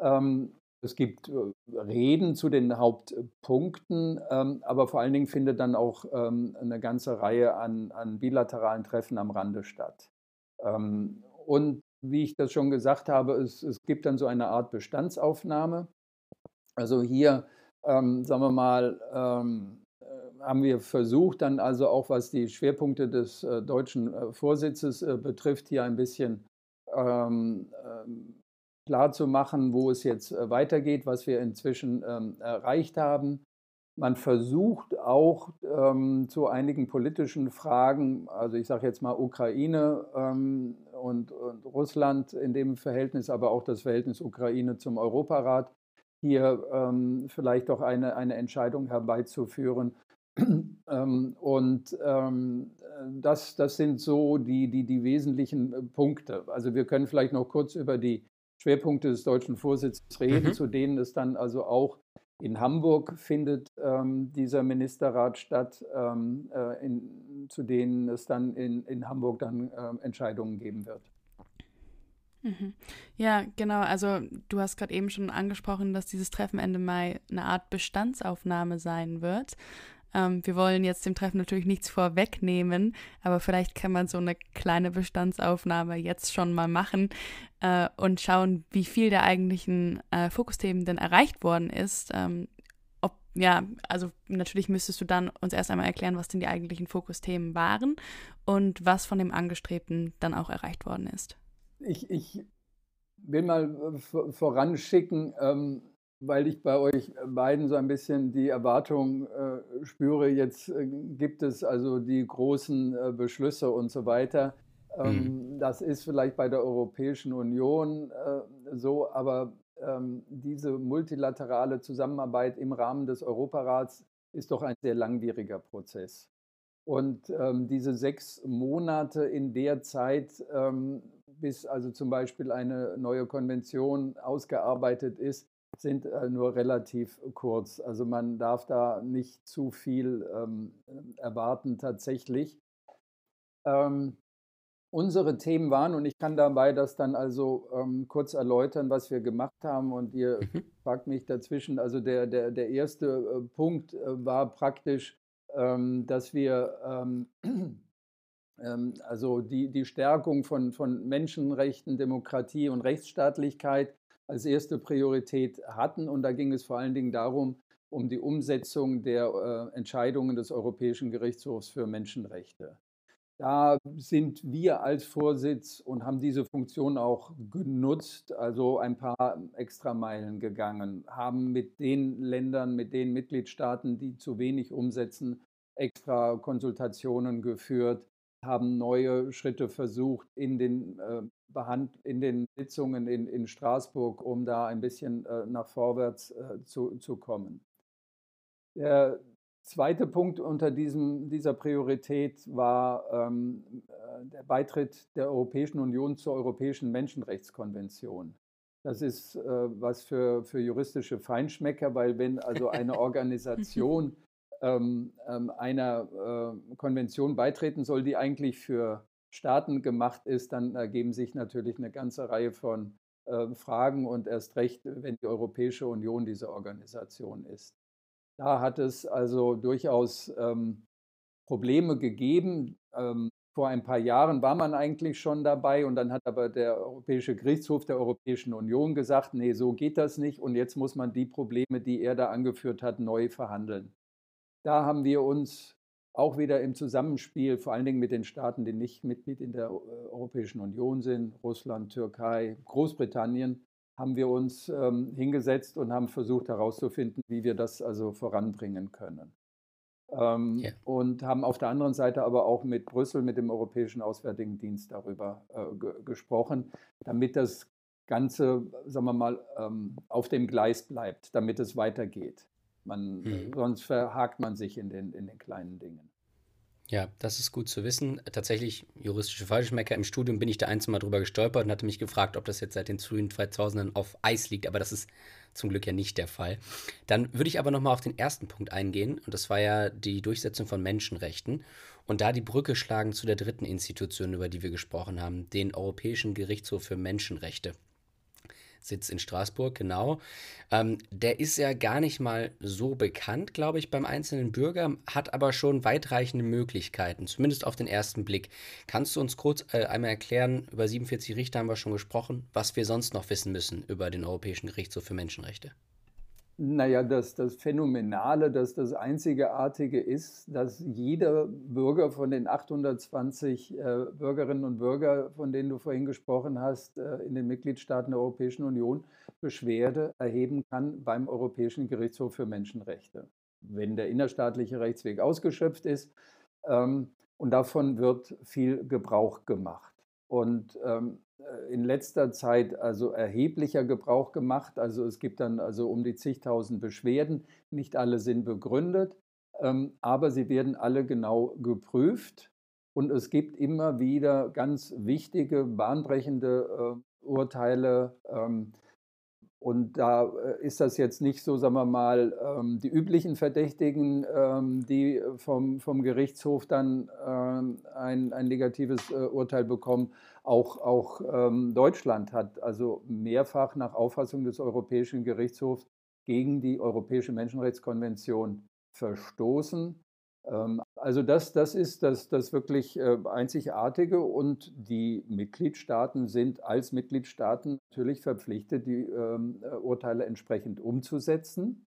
Ähm, es gibt äh, Reden zu den Hauptpunkten, ähm, aber vor allen Dingen findet dann auch ähm, eine ganze Reihe an, an, bilateralen Treffen am Rande statt. Ähm, und wie ich das schon gesagt habe, es, es gibt dann so eine Art Bestandsaufnahme. Also hier sagen wir mal, äh, haben wir versucht, dann also auch was die Schwerpunkte des äh, deutschen Vorsitzes betrifft, hier ein bisschen ähm klar zu machen, wo es jetzt äh, weitergeht, was wir inzwischen ähm, erreicht haben. Man versucht auch ähm, zu einigen politischen Fragen, also ich sage jetzt mal Ukraine und, und Russland in dem Verhältnis, aber auch das Verhältnis Ukraine zum Europarat, hier ähm, vielleicht auch eine, eine Entscheidung herbeizuführen. ähm, und ähm, das, das sind so die, die, die wesentlichen äh, Punkte. Also wir können vielleicht noch kurz über die Schwerpunkte des deutschen Vorsitzes reden, mhm. zu denen es dann also auch in Hamburg findet ähm, dieser Ministerrat statt, ähm, äh, in, zu denen es dann in, in Hamburg dann äh, Entscheidungen geben wird. Mhm. Ja, genau. Also du hast gerade eben schon angesprochen, dass dieses Treffen Ende Mai eine Art Bestandsaufnahme sein wird. Ähm, wir wollen jetzt dem Treffen natürlich nichts vorwegnehmen, aber vielleicht kann man so eine kleine Bestandsaufnahme jetzt schon mal machen äh, und schauen, wie viel der eigentlichen äh, Fokusthemen denn erreicht worden ist. Ähm, ob, ja, also natürlich müsstest du dann uns erst einmal erklären, was denn die eigentlichen Fokusthemen waren und was von dem Angestrebten dann auch erreicht worden ist ich, ich will mal äh, voranschicken, ähm, weil ich bei euch beiden so ein bisschen die Erwartung äh, spüre, jetzt äh, gibt es also die großen äh, Beschlüsse und so weiter. Ähm, mhm. Das ist vielleicht bei der Europäischen Union äh, so, aber ähm, diese multilaterale Zusammenarbeit im Rahmen des Europarats ist doch ein sehr langwieriger Prozess. Und ähm, diese sechs Monate in der Zeit, ähm, bis also zum Beispiel eine neue Konvention ausgearbeitet ist, sind äh, nur relativ kurz. Also man darf da nicht zu viel ähm, erwarten tatsächlich. Ähm, unsere Themen waren, und ich kann dabei das dann also ähm, kurz erläutern, was wir gemacht haben, und ihr mhm. fragt mich dazwischen, also der, der, der erste äh, Punkt äh, war praktisch, ähm, dass wir ähm, ähm, also die, die Stärkung von, von Menschenrechten, Demokratie und Rechtsstaatlichkeit als erste Priorität hatten. Und da ging es vor allen Dingen darum, um die Umsetzung der äh, Entscheidungen des Europäischen Gerichtshofs für Menschenrechte. Da sind wir als Vorsitz und haben diese Funktion auch genutzt, also ein paar Extrameilen gegangen, haben mit den Ländern, mit den Mitgliedstaaten, die zu wenig umsetzen, extra Konsultationen geführt, haben neue Schritte versucht in den, äh, Behand in den Sitzungen in, in Straßburg, um da ein bisschen äh, nach vorwärts äh, zu, zu kommen. Der zweite Punkt unter diesem, dieser Priorität war ähm, äh, der Beitritt der Europäischen Union zur Europäischen Menschenrechtskonvention. Das ist äh, was für, für juristische Feinschmecker, weil wenn also eine Organisation ähm, ähm, einer äh, Konvention beitreten soll, die eigentlich für Staaten gemacht ist, dann ergeben sich natürlich eine ganze Reihe von äh, Fragen und erst recht, wenn die Europäische Union diese Organisation ist. Da hat es also durchaus ähm, Probleme gegeben. Ähm, vor ein paar Jahren war man eigentlich schon dabei und dann hat aber der Europäische Gerichtshof der Europäischen Union gesagt, nee, so geht das nicht und jetzt muss man die Probleme, die er da angeführt hat, neu verhandeln. Da haben wir uns auch wieder im Zusammenspiel, vor allen Dingen mit den Staaten, die nicht Mitglied in der äh, Europäischen Union sind, Russland, Türkei, Großbritannien, haben wir uns ähm, hingesetzt und haben versucht herauszufinden, wie wir das also voranbringen können. Ähm, yeah. Und haben auf der anderen Seite aber auch mit Brüssel, mit dem Europäischen Auswärtigen Dienst darüber äh, ge gesprochen, damit das Ganze, sagen wir mal, ähm, auf dem Gleis bleibt, damit es weitergeht. Man, hm. Sonst verhakt man sich in den, in den kleinen Dingen. Ja, das ist gut zu wissen. Tatsächlich, juristische Falschmecker im Studium bin ich da ein, zwei Mal drüber gestolpert und hatte mich gefragt, ob das jetzt seit den frühen 2000ern auf Eis liegt, aber das ist zum Glück ja nicht der Fall. Dann würde ich aber nochmal auf den ersten Punkt eingehen und das war ja die Durchsetzung von Menschenrechten und da die Brücke schlagen zu der dritten Institution, über die wir gesprochen haben, den Europäischen Gerichtshof für Menschenrechte. Sitz in Straßburg, genau. Ähm, der ist ja gar nicht mal so bekannt, glaube ich, beim einzelnen Bürger, hat aber schon weitreichende Möglichkeiten, zumindest auf den ersten Blick. Kannst du uns kurz äh, einmal erklären, über 47 Richter haben wir schon gesprochen, was wir sonst noch wissen müssen über den Europäischen Gerichtshof für Menschenrechte? Naja, das, das Phänomenale, dass das Einzigartige ist, dass jeder Bürger von den 820 äh, Bürgerinnen und Bürgern, von denen du vorhin gesprochen hast, äh, in den Mitgliedstaaten der Europäischen Union Beschwerde erheben kann beim Europäischen Gerichtshof für Menschenrechte, wenn der innerstaatliche Rechtsweg ausgeschöpft ist. Ähm, und davon wird viel Gebrauch gemacht. Und ähm, äh, in letzter Zeit also erheblicher Gebrauch gemacht. Also es gibt dann also um die zigtausend Beschwerden. Nicht alle sind begründet, ähm, aber sie werden alle genau geprüft. Und es gibt immer wieder ganz wichtige, bahnbrechende äh, Urteile, ähm, und da äh, ist das jetzt nicht so, sagen wir mal, ähm, die üblichen Verdächtigen, ähm, die vom, vom Gerichtshof dann ähm, ein, ein negatives äh, Urteil bekommen. Auch, auch Deutschland hat also mehrfach nach Auffassung des Europäischen Gerichtshofs gegen die Europäische Menschenrechtskonvention verstoßen. Ähm, also das, das ist das, das wirklich äh, Einzigartige und die Mitgliedstaaten sind als Mitgliedstaaten natürlich verpflichtet, die ähm, äh, Urteile entsprechend umzusetzen.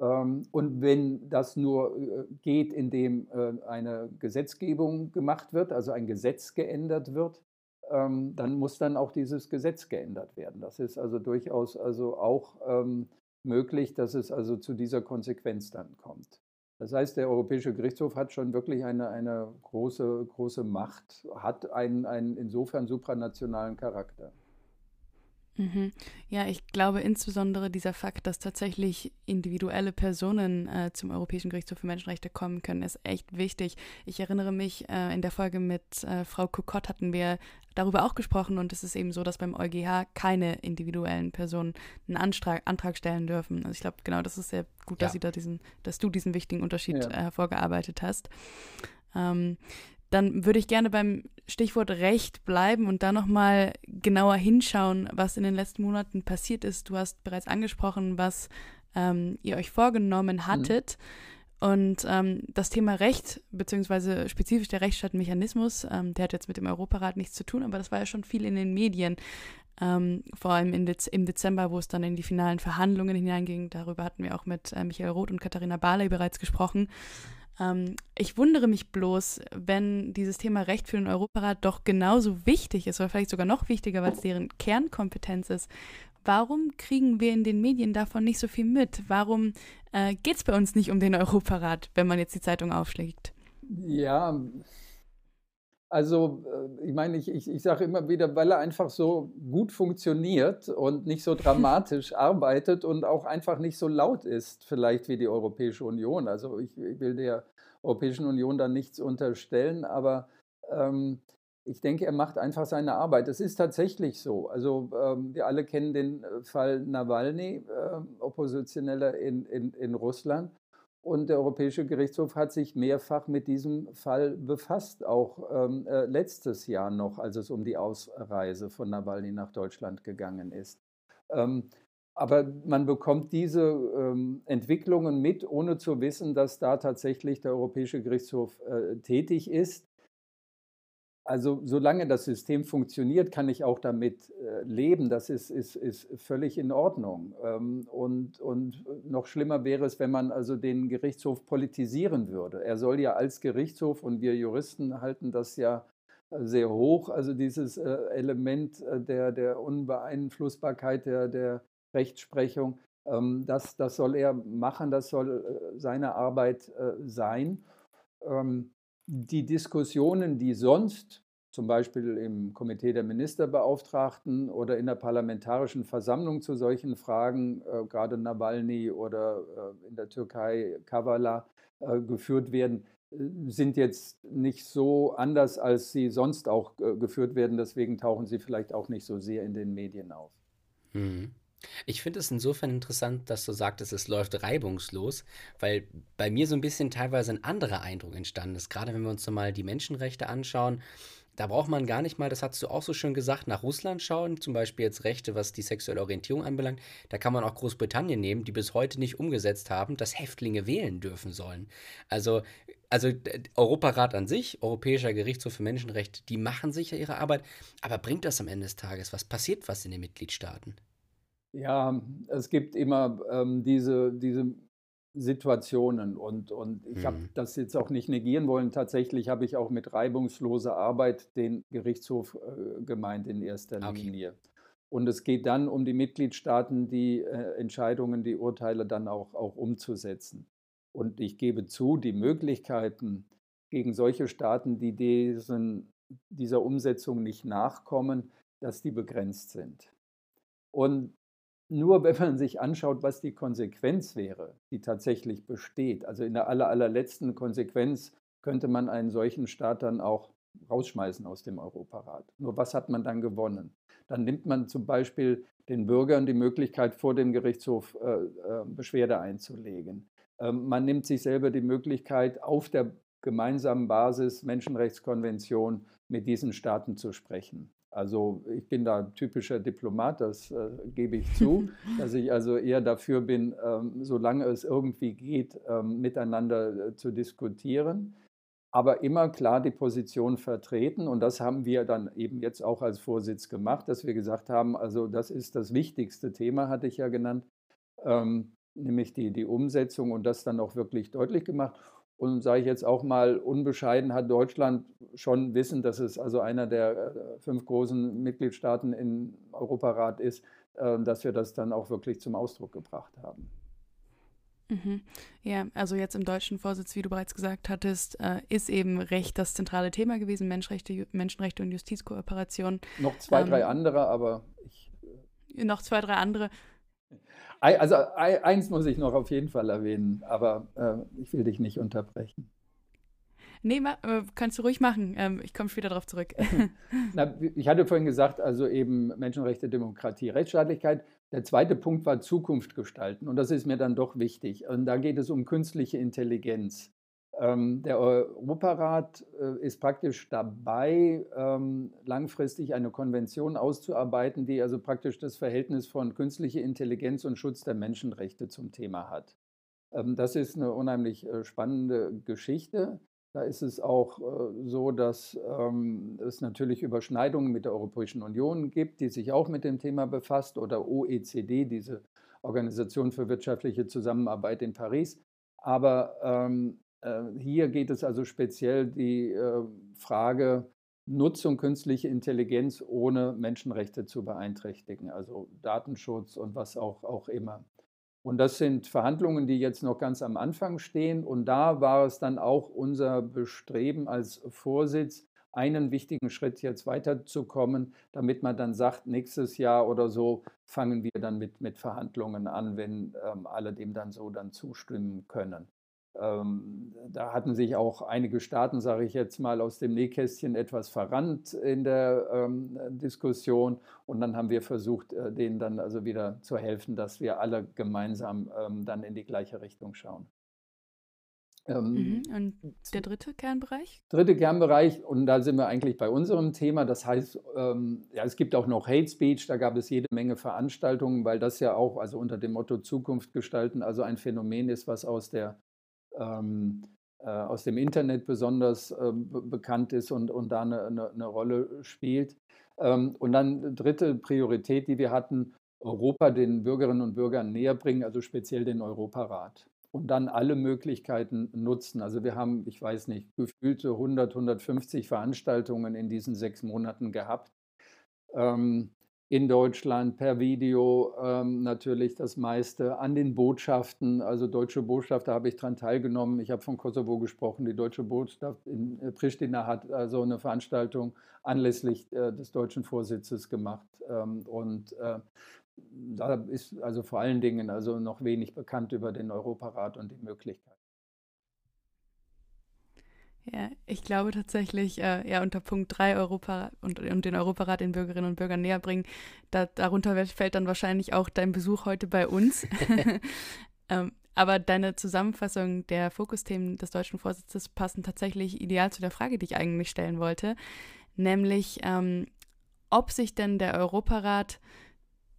Ähm, und wenn das nur äh, geht, indem eine Gesetzgebung gemacht wird, also ein Gesetz geändert wird, dann muss dann auch dieses Gesetz geändert werden. Das ist also durchaus also auch möglich, dass es also zu dieser Konsequenz dann kommt. Das heißt, der Europäische Gerichtshof hat schon wirklich eine, eine große, große Macht, hat einen, einen insofern supranationalen Charakter. Mhm. Ja, ich glaube insbesondere dieser Fakt, dass tatsächlich individuelle Personen äh, zum Europäischen Gerichtshof für Menschenrechte kommen können, ist echt wichtig. Ich erinnere mich, äh, in der Folge mit äh, Frau Kokott hatten wir darüber auch gesprochen und es ist eben so, dass beim EuGH keine individuellen Personen einen Antrag, Antrag stellen dürfen. Also ich glaube, genau, das ist sehr gut, ja. dass, da diesen, dass du diesen wichtigen Unterschied ja. Äh, hervorgearbeitet hast. Ähm, dann würde ich gerne beim Stichwort Recht bleiben und da nochmal genauer hinschauen, was in den letzten Monaten passiert ist. Du hast bereits angesprochen, was ähm, ihr euch vorgenommen mhm. hattet. Mhm. Und ähm, das Thema Recht, beziehungsweise spezifisch der Rechtsstaatmechanismus, ähm, der hat jetzt mit dem Europarat nichts zu tun, aber das war ja schon viel in den Medien. Ähm, vor allem Dez im Dezember, wo es dann in die finalen Verhandlungen hineinging. Darüber hatten wir auch mit äh, Michael Roth und Katharina Barley bereits gesprochen. Ähm, ich wundere mich bloß, wenn dieses Thema Recht für den Europarat doch genauso wichtig ist oder vielleicht sogar noch wichtiger, weil es deren Kernkompetenz ist. Warum kriegen wir in den Medien davon nicht so viel mit? Warum äh, geht es bei uns nicht um den Europarat, wenn man jetzt die Zeitung aufschlägt? Ja, also äh, ich meine, ich, ich, ich sage immer wieder, weil er einfach so gut funktioniert und nicht so dramatisch arbeitet und auch einfach nicht so laut ist, vielleicht wie die Europäische Union. Also ich, ich will der Europäischen Union da nichts unterstellen, aber ähm, ich denke, er macht einfach seine Arbeit. Es ist tatsächlich so. Also ähm, wir alle kennen den äh, Fall Nawalny, äh, Oppositioneller in, in, in Russland. Und der Europäische Gerichtshof hat sich mehrfach mit diesem Fall befasst, auch ähm, äh, letztes Jahr noch, als es um die Ausreise von Nawalny nach Deutschland gegangen ist. Ähm, aber man bekommt diese ähm, Entwicklungen mit, ohne zu wissen, dass da tatsächlich der Europäische Gerichtshof äh, tätig ist. Also solange das System funktioniert, kann ich auch damit äh, leben. Das ist, ist, ist völlig in Ordnung. Ähm, und, und noch schlimmer wäre es, wenn man also den Gerichtshof politisieren würde. Er soll ja als Gerichtshof, und wir Juristen halten das ja äh, sehr hoch, also dieses äh, Element der, der Unbeeinflussbarkeit der, der Rechtsprechung, ähm, das, das soll er machen, das soll seine Arbeit sein. Ähm, die Diskussionen, die sonst zum Beispiel im Komitee der Ministerbeauftragten oder in der Parlamentarischen Versammlung zu solchen Fragen, äh, gerade Nawalny oder äh, in der Türkei Kavala, äh, geführt werden, äh, sind jetzt nicht so anders, als sie sonst auch äh, geführt werden. Deswegen tauchen sie vielleicht auch nicht so sehr in den Medien auf. Mhm. Ich finde es insofern interessant, dass du sagtest, es läuft reibungslos, weil bei mir so ein bisschen teilweise ein anderer Eindruck entstanden ist. Gerade wenn wir uns nochmal die Menschenrechte anschauen, da braucht man gar nicht mal, das hast du auch so schön gesagt, nach Russland schauen, zum Beispiel jetzt Rechte, was die sexuelle Orientierung anbelangt. Da kann man auch Großbritannien nehmen, die bis heute nicht umgesetzt haben, dass Häftlinge wählen dürfen sollen. Also, also Europarat an sich, Europäischer Gerichtshof für Menschenrechte, die machen sicher ihre Arbeit, aber bringt das am Ende des Tages? Was passiert was in den Mitgliedstaaten? Ja, es gibt immer ähm, diese, diese Situationen und, und ich mhm. habe das jetzt auch nicht negieren wollen. Tatsächlich habe ich auch mit reibungsloser Arbeit den Gerichtshof äh, gemeint in erster okay. Linie. Und es geht dann um die Mitgliedstaaten, die äh, Entscheidungen, die Urteile dann auch, auch umzusetzen. Und ich gebe zu, die Möglichkeiten gegen solche Staaten, die diesen, dieser Umsetzung nicht nachkommen, dass die begrenzt sind. Und nur wenn man sich anschaut, was die Konsequenz wäre, die tatsächlich besteht, also in der aller, allerletzten Konsequenz könnte man einen solchen Staat dann auch rausschmeißen aus dem Europarat. Nur was hat man dann gewonnen? Dann nimmt man zum Beispiel den Bürgern die Möglichkeit, vor dem Gerichtshof äh, äh, Beschwerde einzulegen. Ähm, man nimmt sich selber die Möglichkeit, auf der gemeinsamen Basis Menschenrechtskonvention mit diesen Staaten zu sprechen. Also ich bin da typischer Diplomat, das äh, gebe ich zu, dass ich also eher dafür bin, ähm, solange es irgendwie geht, ähm, miteinander äh, zu diskutieren, aber immer klar die Position vertreten. Und das haben wir dann eben jetzt auch als Vorsitz gemacht, dass wir gesagt haben, also das ist das wichtigste Thema, hatte ich ja genannt, ähm, nämlich die, die Umsetzung und das dann auch wirklich deutlich gemacht. Und sage ich jetzt auch mal unbescheiden, hat Deutschland schon wissen, dass es also einer der äh, fünf großen Mitgliedstaaten im Europarat ist, äh, dass wir das dann auch wirklich zum Ausdruck gebracht haben. Mhm. Ja, also jetzt im deutschen Vorsitz, wie du bereits gesagt hattest, äh, ist eben Recht das zentrale Thema gewesen, Menschenrechte, Menschenrechte und Justizkooperation. Noch zwei, ähm, drei andere, aber ich. Äh, noch zwei, drei andere. Also eins muss ich noch auf jeden Fall erwähnen, aber äh, ich will dich nicht unterbrechen. Nee, äh, kannst du ruhig machen. Ähm, ich komme später darauf zurück. Na, ich hatte vorhin gesagt, also eben Menschenrechte, Demokratie, Rechtsstaatlichkeit. Der zweite Punkt war Zukunft gestalten. Und das ist mir dann doch wichtig. Und da geht es um künstliche Intelligenz. Ähm, der Europarat äh, ist praktisch dabei, ähm, langfristig eine Konvention auszuarbeiten, die also praktisch das Verhältnis von künstlicher Intelligenz und Schutz der Menschenrechte zum Thema hat. Das ist eine unheimlich äh, spannende Geschichte. Da ist es auch äh, so, dass ähm, es natürlich Überschneidungen mit der Europäischen Union gibt, die sich auch mit dem Thema befasst, oder OECD, diese Organisation für wirtschaftliche Zusammenarbeit in Paris. Aber ähm, äh, hier geht es also speziell die äh, Frage Nutzung künstlicher Intelligenz ohne Menschenrechte zu beeinträchtigen, also Datenschutz und was auch, auch immer. Und das sind Verhandlungen, die jetzt noch ganz am Anfang stehen. Und da war es dann auch unser Bestreben als Vorsitz, einen wichtigen Schritt jetzt weiterzukommen, damit man dann sagt, nächstes Jahr oder so fangen wir dann mit, mit Verhandlungen an, wenn ähm, alle dem dann so dann zustimmen können. Ähm, da hatten sich auch einige Staaten, sage ich jetzt mal, aus dem Nähkästchen etwas verrannt in der ähm, Diskussion. Und dann haben wir versucht, äh, denen dann also wieder zu helfen, dass wir alle gemeinsam ähm, dann in die gleiche Richtung schauen. Ähm, mhm. Und der dritte Kernbereich? Dritte Kernbereich, und da sind wir eigentlich bei unserem Thema. Das heißt, ähm, ja, es gibt auch noch Hate Speech, da gab es jede Menge Veranstaltungen, weil das ja auch, also unter dem Motto Zukunft gestalten, also ein Phänomen ist, was aus der ähm, äh, aus dem Internet besonders äh, bekannt ist und, und da eine, eine, eine Rolle spielt. Ähm, und dann dritte Priorität, die wir hatten, Europa den Bürgerinnen und Bürgern näher bringen, also speziell den Europarat. Und dann alle Möglichkeiten nutzen. Also wir haben, ich weiß nicht, gefühlte 100, 150 Veranstaltungen in diesen sechs Monaten gehabt. Ähm, in Deutschland per Video ähm, natürlich das meiste, an den Botschaften, also deutsche Botschafter habe ich daran teilgenommen. Ich habe von Kosovo gesprochen. Die deutsche Botschaft in äh, Pristina hat also eine Veranstaltung anlässlich äh, des deutschen Vorsitzes gemacht. Ähm, und äh, da ist also vor allen Dingen also noch wenig bekannt über den Europarat und die Möglichkeiten. Ja, ich glaube tatsächlich, äh, ja, unter Punkt 3 Europa und, und den Europarat den Bürgerinnen und Bürgern näher bringen, da, darunter fällt dann wahrscheinlich auch dein Besuch heute bei uns. ähm, aber deine Zusammenfassung der Fokusthemen des deutschen Vorsitzes passen tatsächlich ideal zu der Frage, die ich eigentlich stellen wollte, nämlich ähm, ob sich denn der Europarat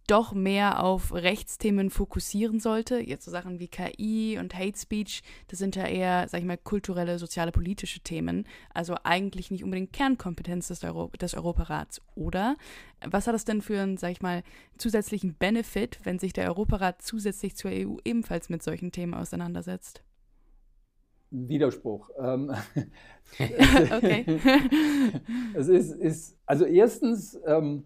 doch mehr auf Rechtsthemen fokussieren sollte. Jetzt so Sachen wie KI und Hate Speech, das sind ja eher, sag ich mal, kulturelle, soziale, politische Themen. Also eigentlich nicht unbedingt Kernkompetenz des, Euro des Europarats. Oder was hat das denn für einen, sag ich mal, zusätzlichen Benefit, wenn sich der Europarat zusätzlich zur EU ebenfalls mit solchen Themen auseinandersetzt? Widerspruch. Ähm, okay. es ist, ist, also erstens, ähm,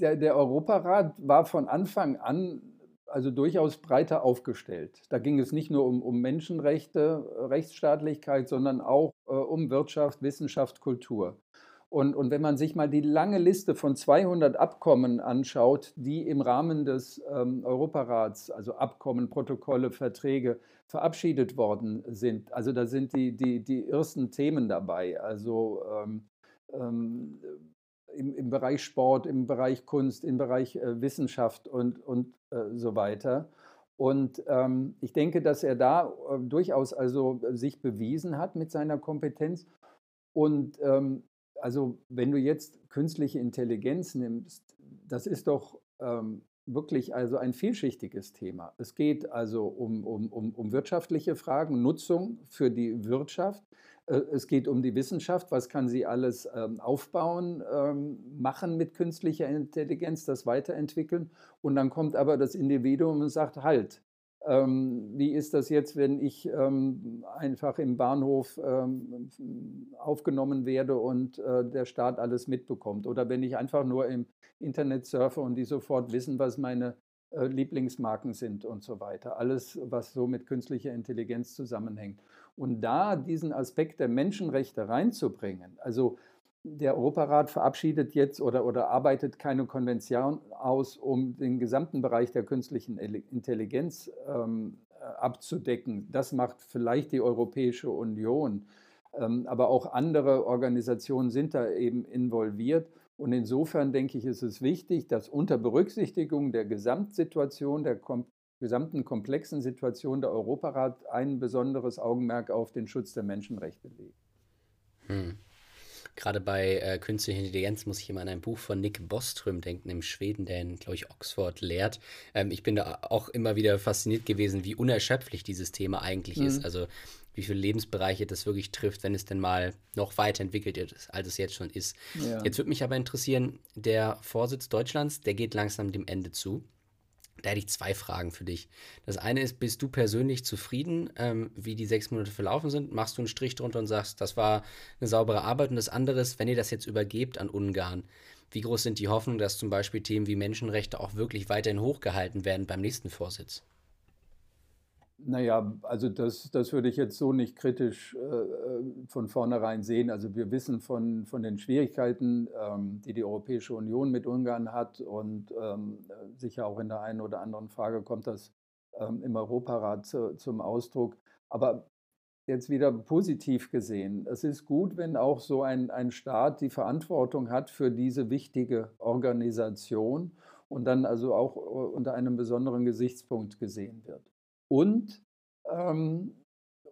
der, der Europarat war von Anfang an also durchaus breiter aufgestellt. Da ging es nicht nur um, um Menschenrechte, Rechtsstaatlichkeit, sondern auch äh, um Wirtschaft, Wissenschaft, Kultur. Und, und, wenn man sich mal die lange Liste von 200 Abkommen anschaut, die im Rahmen des ähm, Europarats, also Abkommen, Protokolle, Verträge, verabschiedet worden sind, also da sind die, die, die ersten Themen dabei. Also ähm, ähm, im, im Bereich Sport, im Bereich Kunst, im Bereich äh, Wissenschaft und, und äh, so weiter. Und ähm, ich denke, dass er da äh, durchaus also sich bewiesen hat mit seiner Kompetenz. Und ähm, also wenn du jetzt künstliche Intelligenz nimmst, das ist doch ähm, wirklich also ein vielschichtiges Thema. Es geht also um, um, um, um wirtschaftliche Fragen, Nutzung für die Wirtschaft. Äh, es geht um die Wissenschaft, was kann sie alles ähm, aufbauen, ähm, machen mit künstlicher Intelligenz, das weiterentwickeln. Und dann kommt aber das Individuum und sagt, halt, ähm, wie ist das jetzt, wenn ich einfach im Bahnhof aufgenommen werde und äh, der Staat alles mitbekommt? Oder wenn ich einfach nur im Internet surfe und die sofort wissen, was meine Lieblingsmarken sind und so weiter. Alles, was so mit künstlicher Intelligenz zusammenhängt. Und da diesen Aspekt der Menschenrechte reinzubringen, also der Europarat verabschiedet jetzt oder, oder arbeitet keine Konvention aus, um den gesamten Bereich der künstlichen Intelligenz ähm, äh, abzudecken. Das macht vielleicht die Europäische Union. Ähm, aber auch andere Organisationen sind da eben involviert. Und insofern denke ich, ist es wichtig, dass unter Berücksichtigung der Gesamtsituation, der kom gesamten komplexen Situation der Europarat ein besonderes Augenmerk auf den Schutz der Menschenrechte legt. Hm. Gerade bei äh, künstlicher Intelligenz muss ich immer an ein Buch von Nick Boström denken, im Schweden, der in, glaube ich, Oxford lehrt. Ähm, ich bin da auch immer wieder fasziniert gewesen, wie unerschöpflich dieses Thema eigentlich mhm. ist. Also wie viele Lebensbereiche das wirklich trifft, wenn es denn mal noch weiterentwickelt ist, als es jetzt schon ist. Ja. Jetzt würde mich aber interessieren, der Vorsitz Deutschlands, der geht langsam dem Ende zu. Da hätte ich zwei Fragen für dich. Das eine ist, bist du persönlich zufrieden, ähm, wie die sechs Monate verlaufen sind? Machst du einen Strich drunter und sagst, das war eine saubere Arbeit? Und das andere ist, wenn ihr das jetzt übergebt an Ungarn, wie groß sind die Hoffnungen, dass zum Beispiel Themen wie Menschenrechte auch wirklich weiterhin hochgehalten werden beim nächsten Vorsitz? Naja, also das, das würde ich jetzt so nicht kritisch äh, von vornherein sehen. Also wir wissen von, von den Schwierigkeiten, ähm, die die Europäische Union mit Ungarn hat und ähm, sicher auch in der einen oder anderen Frage kommt das ähm, im Europarat zu, zum Ausdruck. Aber jetzt wieder positiv gesehen, es ist gut, wenn auch so ein, ein Staat die Verantwortung hat für diese wichtige Organisation und dann also auch äh, unter einem besonderen Gesichtspunkt gesehen wird. Und ähm,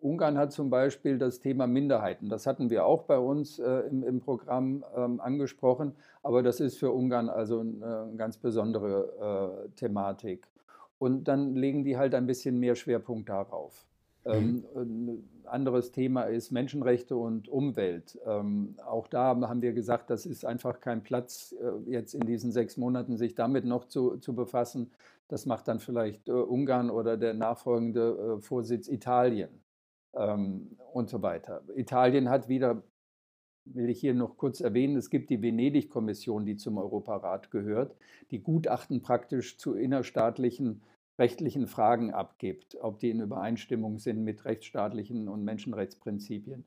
Ungarn hat zum Beispiel das Thema Minderheiten. Das hatten wir auch bei uns äh, im, im, Programm ähm, angesprochen, aber das ist für Ungarn also eine, eine ganz besondere äh, Thematik. Und dann legen die halt ein bisschen mehr Schwerpunkt darauf. Ähm, mhm. ein anderes Thema ist Menschenrechte und Umwelt. Ähm, auch da haben wir gesagt, das ist einfach kein Platz, äh, jetzt in diesen sechs Monaten sich damit noch zu, zu befassen. Das macht dann vielleicht äh, Ungarn oder der nachfolgende äh, Vorsitz Italien ähm, und so weiter. Italien hat wieder, will ich hier noch kurz erwähnen, es gibt die Venedig-Kommission, die zum Europarat gehört, die Gutachten praktisch zu innerstaatlichen rechtlichen Fragen abgibt, ob die in Übereinstimmung sind mit rechtsstaatlichen und Menschenrechtsprinzipien.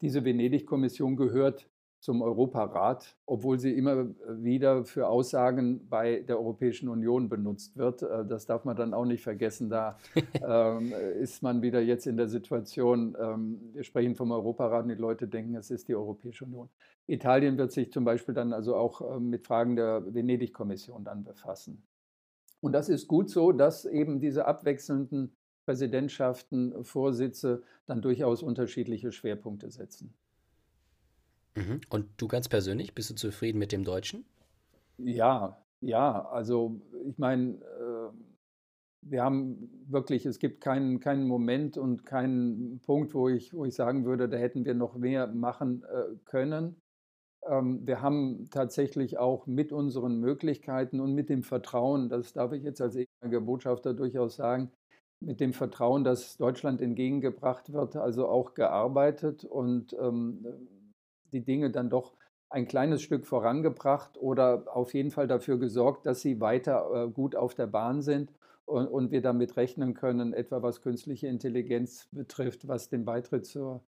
Diese Venedig-Kommission gehört zum Europarat, obwohl sie immer wieder für Aussagen bei der Europäischen Union benutzt wird. Äh, das darf man dann auch nicht vergessen. Da ähm, ist man wieder jetzt in der Situation, ähm, wir sprechen vom Europarat und die Leute denken, es ist die Europäische Union. Italien wird sich zum Beispiel dann also auch ähm, mit Fragen der Venedig-Kommission dann befassen. Und das ist gut so, dass eben diese abwechselnden Präsidentschaften, Vorsitze dann durchaus unterschiedliche Schwerpunkte setzen. Mhm. Und du ganz persönlich, bist du zufrieden mit dem Deutschen? Ja, ja, also ich meine, äh, wir haben wirklich, es gibt keinen, keinen Moment und keinen Punkt, wo ich, wo ich sagen würde, da hätten wir noch mehr machen äh, können. Ähm, wir haben tatsächlich auch mit unseren Möglichkeiten und mit dem Vertrauen, das darf ich jetzt als ehemaliger Botschafter durchaus sagen, mit dem Vertrauen, das Deutschland entgegengebracht wird, also auch gearbeitet und ähm, die Dinge dann doch ein kleines Stück vorangebracht oder auf jeden Fall dafür gesorgt, dass sie weiter äh, gut auf der Bahn sind und, und, wir damit rechnen können, etwa was künstliche Intelligenz betrifft, was den Beitritt zur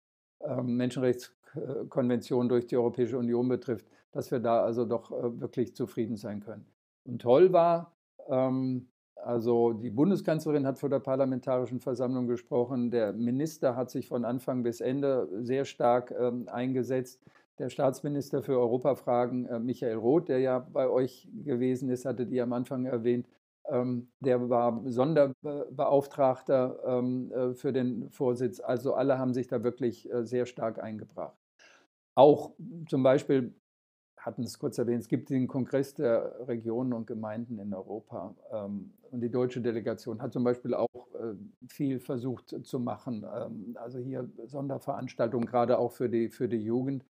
ähm, Menschenrechtskonvention durch die Europäische Union betrifft, dass wir da also doch äh, wirklich zufrieden sein können. Und toll war, ähm, also die Bundeskanzlerin hat vor der Parlamentarischen Versammlung gesprochen, der Minister hat sich von Anfang bis Ende sehr stark ähm, eingesetzt. Der Staatsminister für Europafragen, äh, Michael Roth, der ja bei euch gewesen ist, hattet ihr am Anfang erwähnt, ähm, der war Sonderbeauftragter ähm, äh, für den Vorsitz. Also alle haben sich da wirklich äh, sehr stark eingebracht. Auch zum Beispiel hatten es kurz erwähnt, es gibt den Kongress der Regionen und Gemeinden in Europa. Ähm, und die deutsche Delegation hat zum Beispiel auch äh, viel versucht zu machen. Ähm, also hier Sonderveranstaltungen, gerade auch für die, für die Jugend.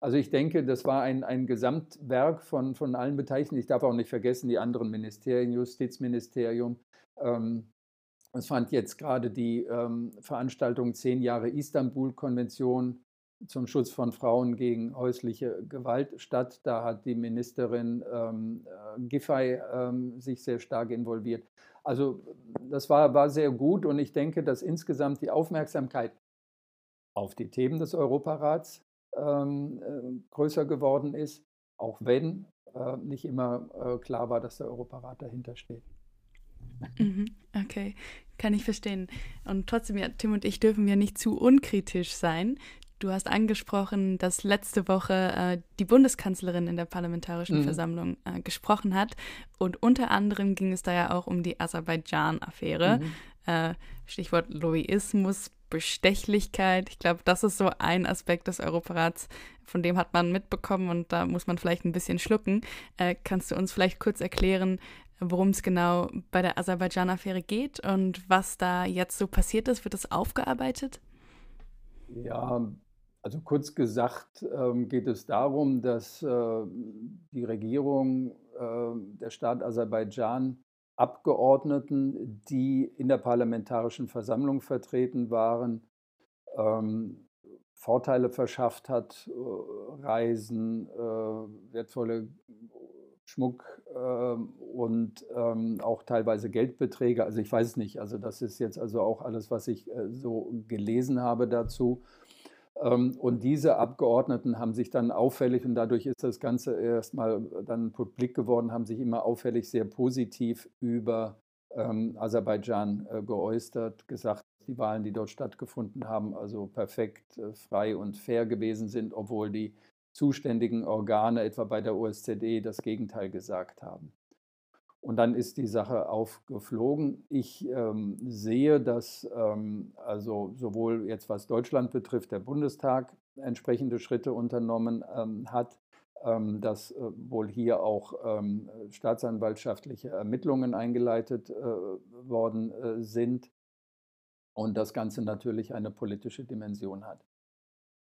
Also ich denke, das war ein, ein Gesamtwerk von, von allen Beteiligten. Ich darf auch nicht vergessen, die anderen Ministerien, Justizministerium. Ähm, es fand jetzt gerade die Veranstaltung Zehn Jahre Istanbul-Konvention zum Schutz von Frauen gegen häusliche Gewalt statt. Da hat die Ministerin ähm, äh, Giffey ähm, sich sehr stark involviert. Also das war, war sehr gut und ich denke, dass insgesamt die Aufmerksamkeit auf die Themen des Europarats ähm, äh, größer geworden ist, auch wenn äh, nicht immer äh, klar war, dass der Europarat dahinter steht. Mhm, okay, kann ich verstehen. Und trotzdem, ja, Tim und ich dürfen ja nicht zu unkritisch sein. Du hast angesprochen, dass letzte Woche äh, die Bundeskanzlerin in der Parlamentarischen mhm. Versammlung äh, gesprochen hat. Und unter anderem ging es da ja auch um die Aserbaidschan-Affäre. Mhm. Äh, Stichwort Lobbyismus, Bestechlichkeit. Ich glaube, das ist so ein Aspekt des Europarats, von dem hat man mitbekommen und da muss man vielleicht ein bisschen schlucken. Äh, kannst du uns vielleicht kurz erklären, worum es genau bei der Aserbaidschan-Affäre geht und was da jetzt so passiert ist? Wird das aufgearbeitet? Ja, also kurz gesagt ähm, geht es darum, dass äh, die Regierung, äh, der Staat Aserbaidschan, Abgeordneten, die in der Parlamentarischen Versammlung vertreten waren, ähm, Vorteile verschafft hat, äh, Reisen, wertvolle Schmuck und ähm, auch teilweise Geldbeträge. Also ich weiß nicht. Also das ist jetzt also auch alles, was ich so gelesen habe dazu. Ähm, und diese Abgeordneten haben sich dann auffällig, und dadurch ist das Ganze erstmal dann publik geworden, haben sich immer auffällig sehr positiv über ähm, Aserbaidschan äh, geäußert, gesagt, die Wahlen, die dort stattgefunden haben, also perfekt äh, frei und fair gewesen sind, obwohl die zuständigen Organe, etwa bei der OSZE, das Gegenteil gesagt haben. Und dann ist die Sache aufgeflogen. Ich ähm, sehe, dass ähm, also sowohl jetzt was Deutschland betrifft, der Bundestag entsprechende Schritte unternommen ähm, hat, ähm, dass äh, wohl hier auch ähm, staatsanwaltschaftliche Ermittlungen eingeleitet äh, worden äh, sind und das Ganze natürlich eine politische Dimension hat.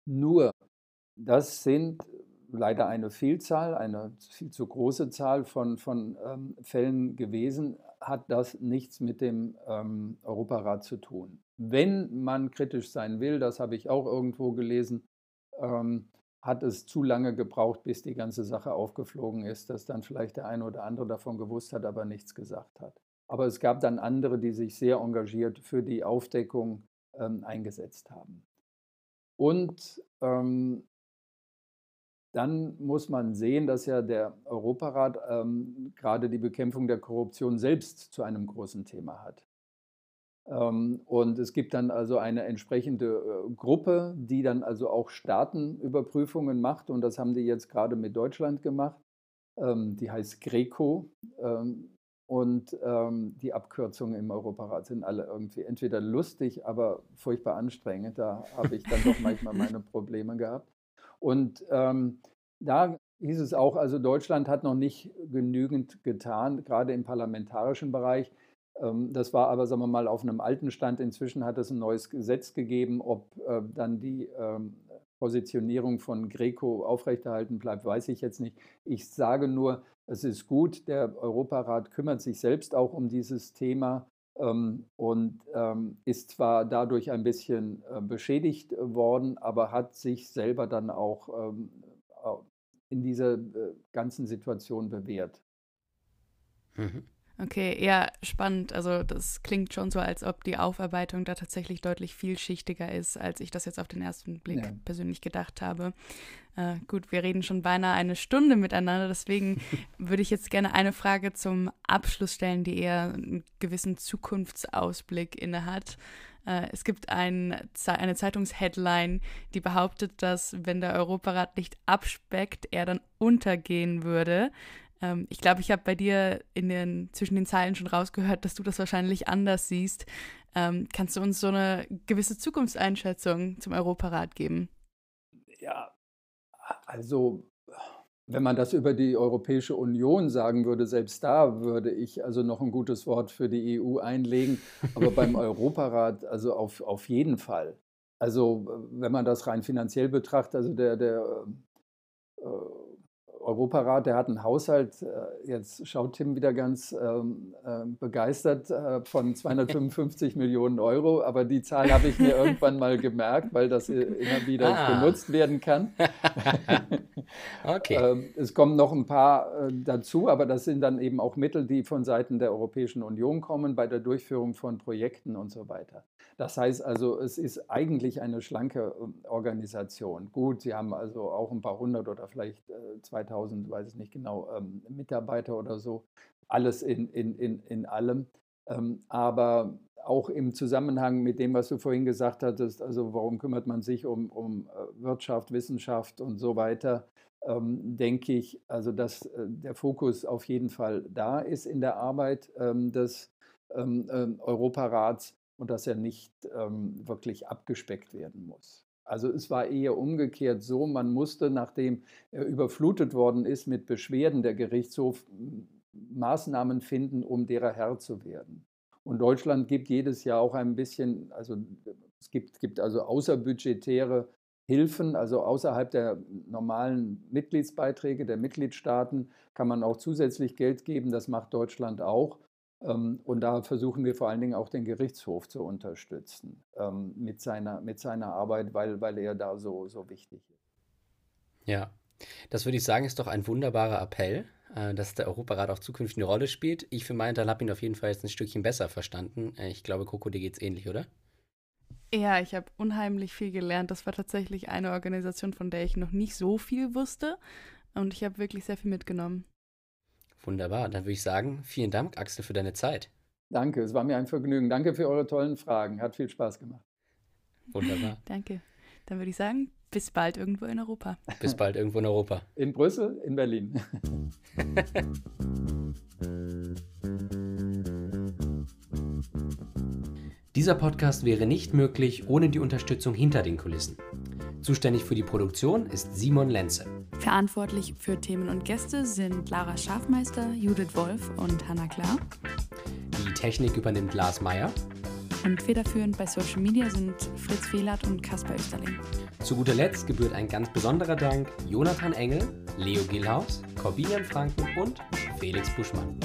Nur, das sind leider eine Vielzahl, eine viel zu große Zahl von, von ähm, Fällen gewesen, hat das nichts mit dem ähm, Europarat zu tun. Wenn man kritisch sein will, das habe ich auch irgendwo gelesen, ähm, hat es zu lange gebraucht, bis die ganze Sache aufgeflogen ist, dass dann vielleicht der eine oder andere davon gewusst hat, aber nichts gesagt hat. Aber es gab dann andere, die sich sehr engagiert für die Aufdeckung ähm, eingesetzt haben. Und ähm, dann muss man sehen, dass ja der Europarat ähm, gerade die Bekämpfung der Korruption selbst zu einem großen Thema hat. Ähm, und es gibt dann also eine entsprechende äh, Gruppe, die dann also auch Staatenüberprüfungen macht. Und das haben die jetzt gerade mit Deutschland gemacht. Ähm, die heißt Greco. Ähm, und ähm, die Abkürzungen im Europarat sind alle irgendwie entweder lustig, aber furchtbar anstrengend. Da habe ich dann doch manchmal meine Probleme gehabt. Und ähm, da hieß es auch, also Deutschland hat noch nicht genügend getan, gerade im parlamentarischen Bereich. Ähm, das war aber, sagen wir mal, auf einem alten Stand. Inzwischen hat es ein neues Gesetz gegeben. Ob äh, dann die ähm, Positionierung von Greco aufrechterhalten bleibt, weiß ich jetzt nicht. Ich sage nur, es ist gut, der Europarat kümmert sich selbst auch um dieses Thema und ähm, ist zwar dadurch ein bisschen äh, beschädigt worden, aber hat sich selber dann auch ähm, in dieser äh, ganzen Situation bewährt. Mhm. Okay, ja, spannend. Also das klingt schon so, als ob die Aufarbeitung da tatsächlich deutlich vielschichtiger ist, als ich das jetzt auf den ersten Blick ja. persönlich gedacht habe. Äh, gut, wir reden schon beinahe eine Stunde miteinander, deswegen würde ich jetzt gerne eine Frage zum Abschluss stellen, die eher einen gewissen Zukunftsausblick innehat. Äh, es gibt ein, eine Zeitungsheadline, die behauptet, dass wenn der Europarat nicht abspeckt, er dann untergehen würde. Ähm, ich glaube, ich habe bei dir in den, zwischen den Zeilen schon rausgehört, dass du das wahrscheinlich anders siehst. Ähm, kannst du uns so eine gewisse Zukunftseinschätzung zum Europarat geben? Ja, also wenn man das über die Europäische Union sagen würde, selbst da würde ich also noch ein gutes Wort für die EU einlegen. Aber beim Europarat, also auf, auf jeden Fall. Also wenn man das rein finanziell betrachtet, also der, der äh, Europarat, der hat einen Haushalt, äh, jetzt schaut Tim wieder ganz ähm, äh, begeistert, äh, von 255 Millionen Euro, aber die Zahl habe ich mir irgendwann mal gemerkt, weil das immer wieder ah. benutzt werden kann. okay. Ähm, es kommen noch ein paar äh, dazu, aber das sind dann eben auch Mittel, die von Seiten der Europäischen Union kommen bei der Durchführung von Projekten und so weiter. Das heißt also, es ist eigentlich eine schlanke ähm, Organisation. Gut, sie haben also auch ein paar hundert oder vielleicht 2000, äh, weiß ich nicht genau, ähm, Mitarbeiter oder so. Alles in, in, in, in allem. Ähm, aber auch im Zusammenhang mit dem, was du vorhin gesagt hattest, also warum kümmert man sich um, um äh, Wirtschaft, Wissenschaft und so weiter, denke ich, also dass äh, der Fokus auf jeden Fall da ist in der Arbeit des Europarats und dass er nicht ähm, wirklich abgespeckt werden muss. Also es war eher umgekehrt so, man musste, nachdem er überflutet worden ist mit Beschwerden, der Gerichtshof Maßnahmen finden, um derer Herr zu werden. Und Deutschland gibt jedes Jahr auch ein bisschen, also es gibt, gibt also außerbudgetäre Hilfen, also außerhalb der normalen Mitgliedsbeiträge der Mitgliedstaaten kann man auch zusätzlich Geld geben, das macht Deutschland auch. Ähm, und da versuchen wir vor allen Dingen auch den Gerichtshof zu unterstützen ähm, mit, seiner, mit seiner Arbeit, weil, weil er da so, so wichtig ist. Ja, das würde ich sagen, ist doch ein wunderbarer Appell, äh, dass der Europarat auch zukünftig eine Rolle spielt. Ich für meinen Teil habe ihn auf jeden Fall jetzt ein Stückchen besser verstanden. Äh, ich glaube, Coco, dir geht es ähnlich, oder? Ja, ich habe unheimlich viel gelernt. Das war tatsächlich eine Organisation, von der ich noch nicht so viel wusste. Und ich habe wirklich sehr viel mitgenommen. Wunderbar. Dann würde ich sagen, vielen Dank, Axel, für deine Zeit. Danke, es war mir ein Vergnügen. Danke für eure tollen Fragen. Hat viel Spaß gemacht. Wunderbar. Danke. Dann würde ich sagen, bis bald irgendwo in Europa. Bis bald irgendwo in Europa. In Brüssel, in Berlin. Dieser Podcast wäre nicht möglich ohne die Unterstützung hinter den Kulissen. Zuständig für die Produktion ist Simon Lenze. Verantwortlich für Themen und Gäste sind Lara Schafmeister, Judith Wolf und Hanna Klar. Die Technik übernimmt Lars Meyer. Und federführend bei Social Media sind Fritz Fehlert und Kaspar Österling. Zu guter Letzt gebührt ein ganz besonderer Dank Jonathan Engel, Leo Gillhaus, Corbinian Franken und Felix Buschmann.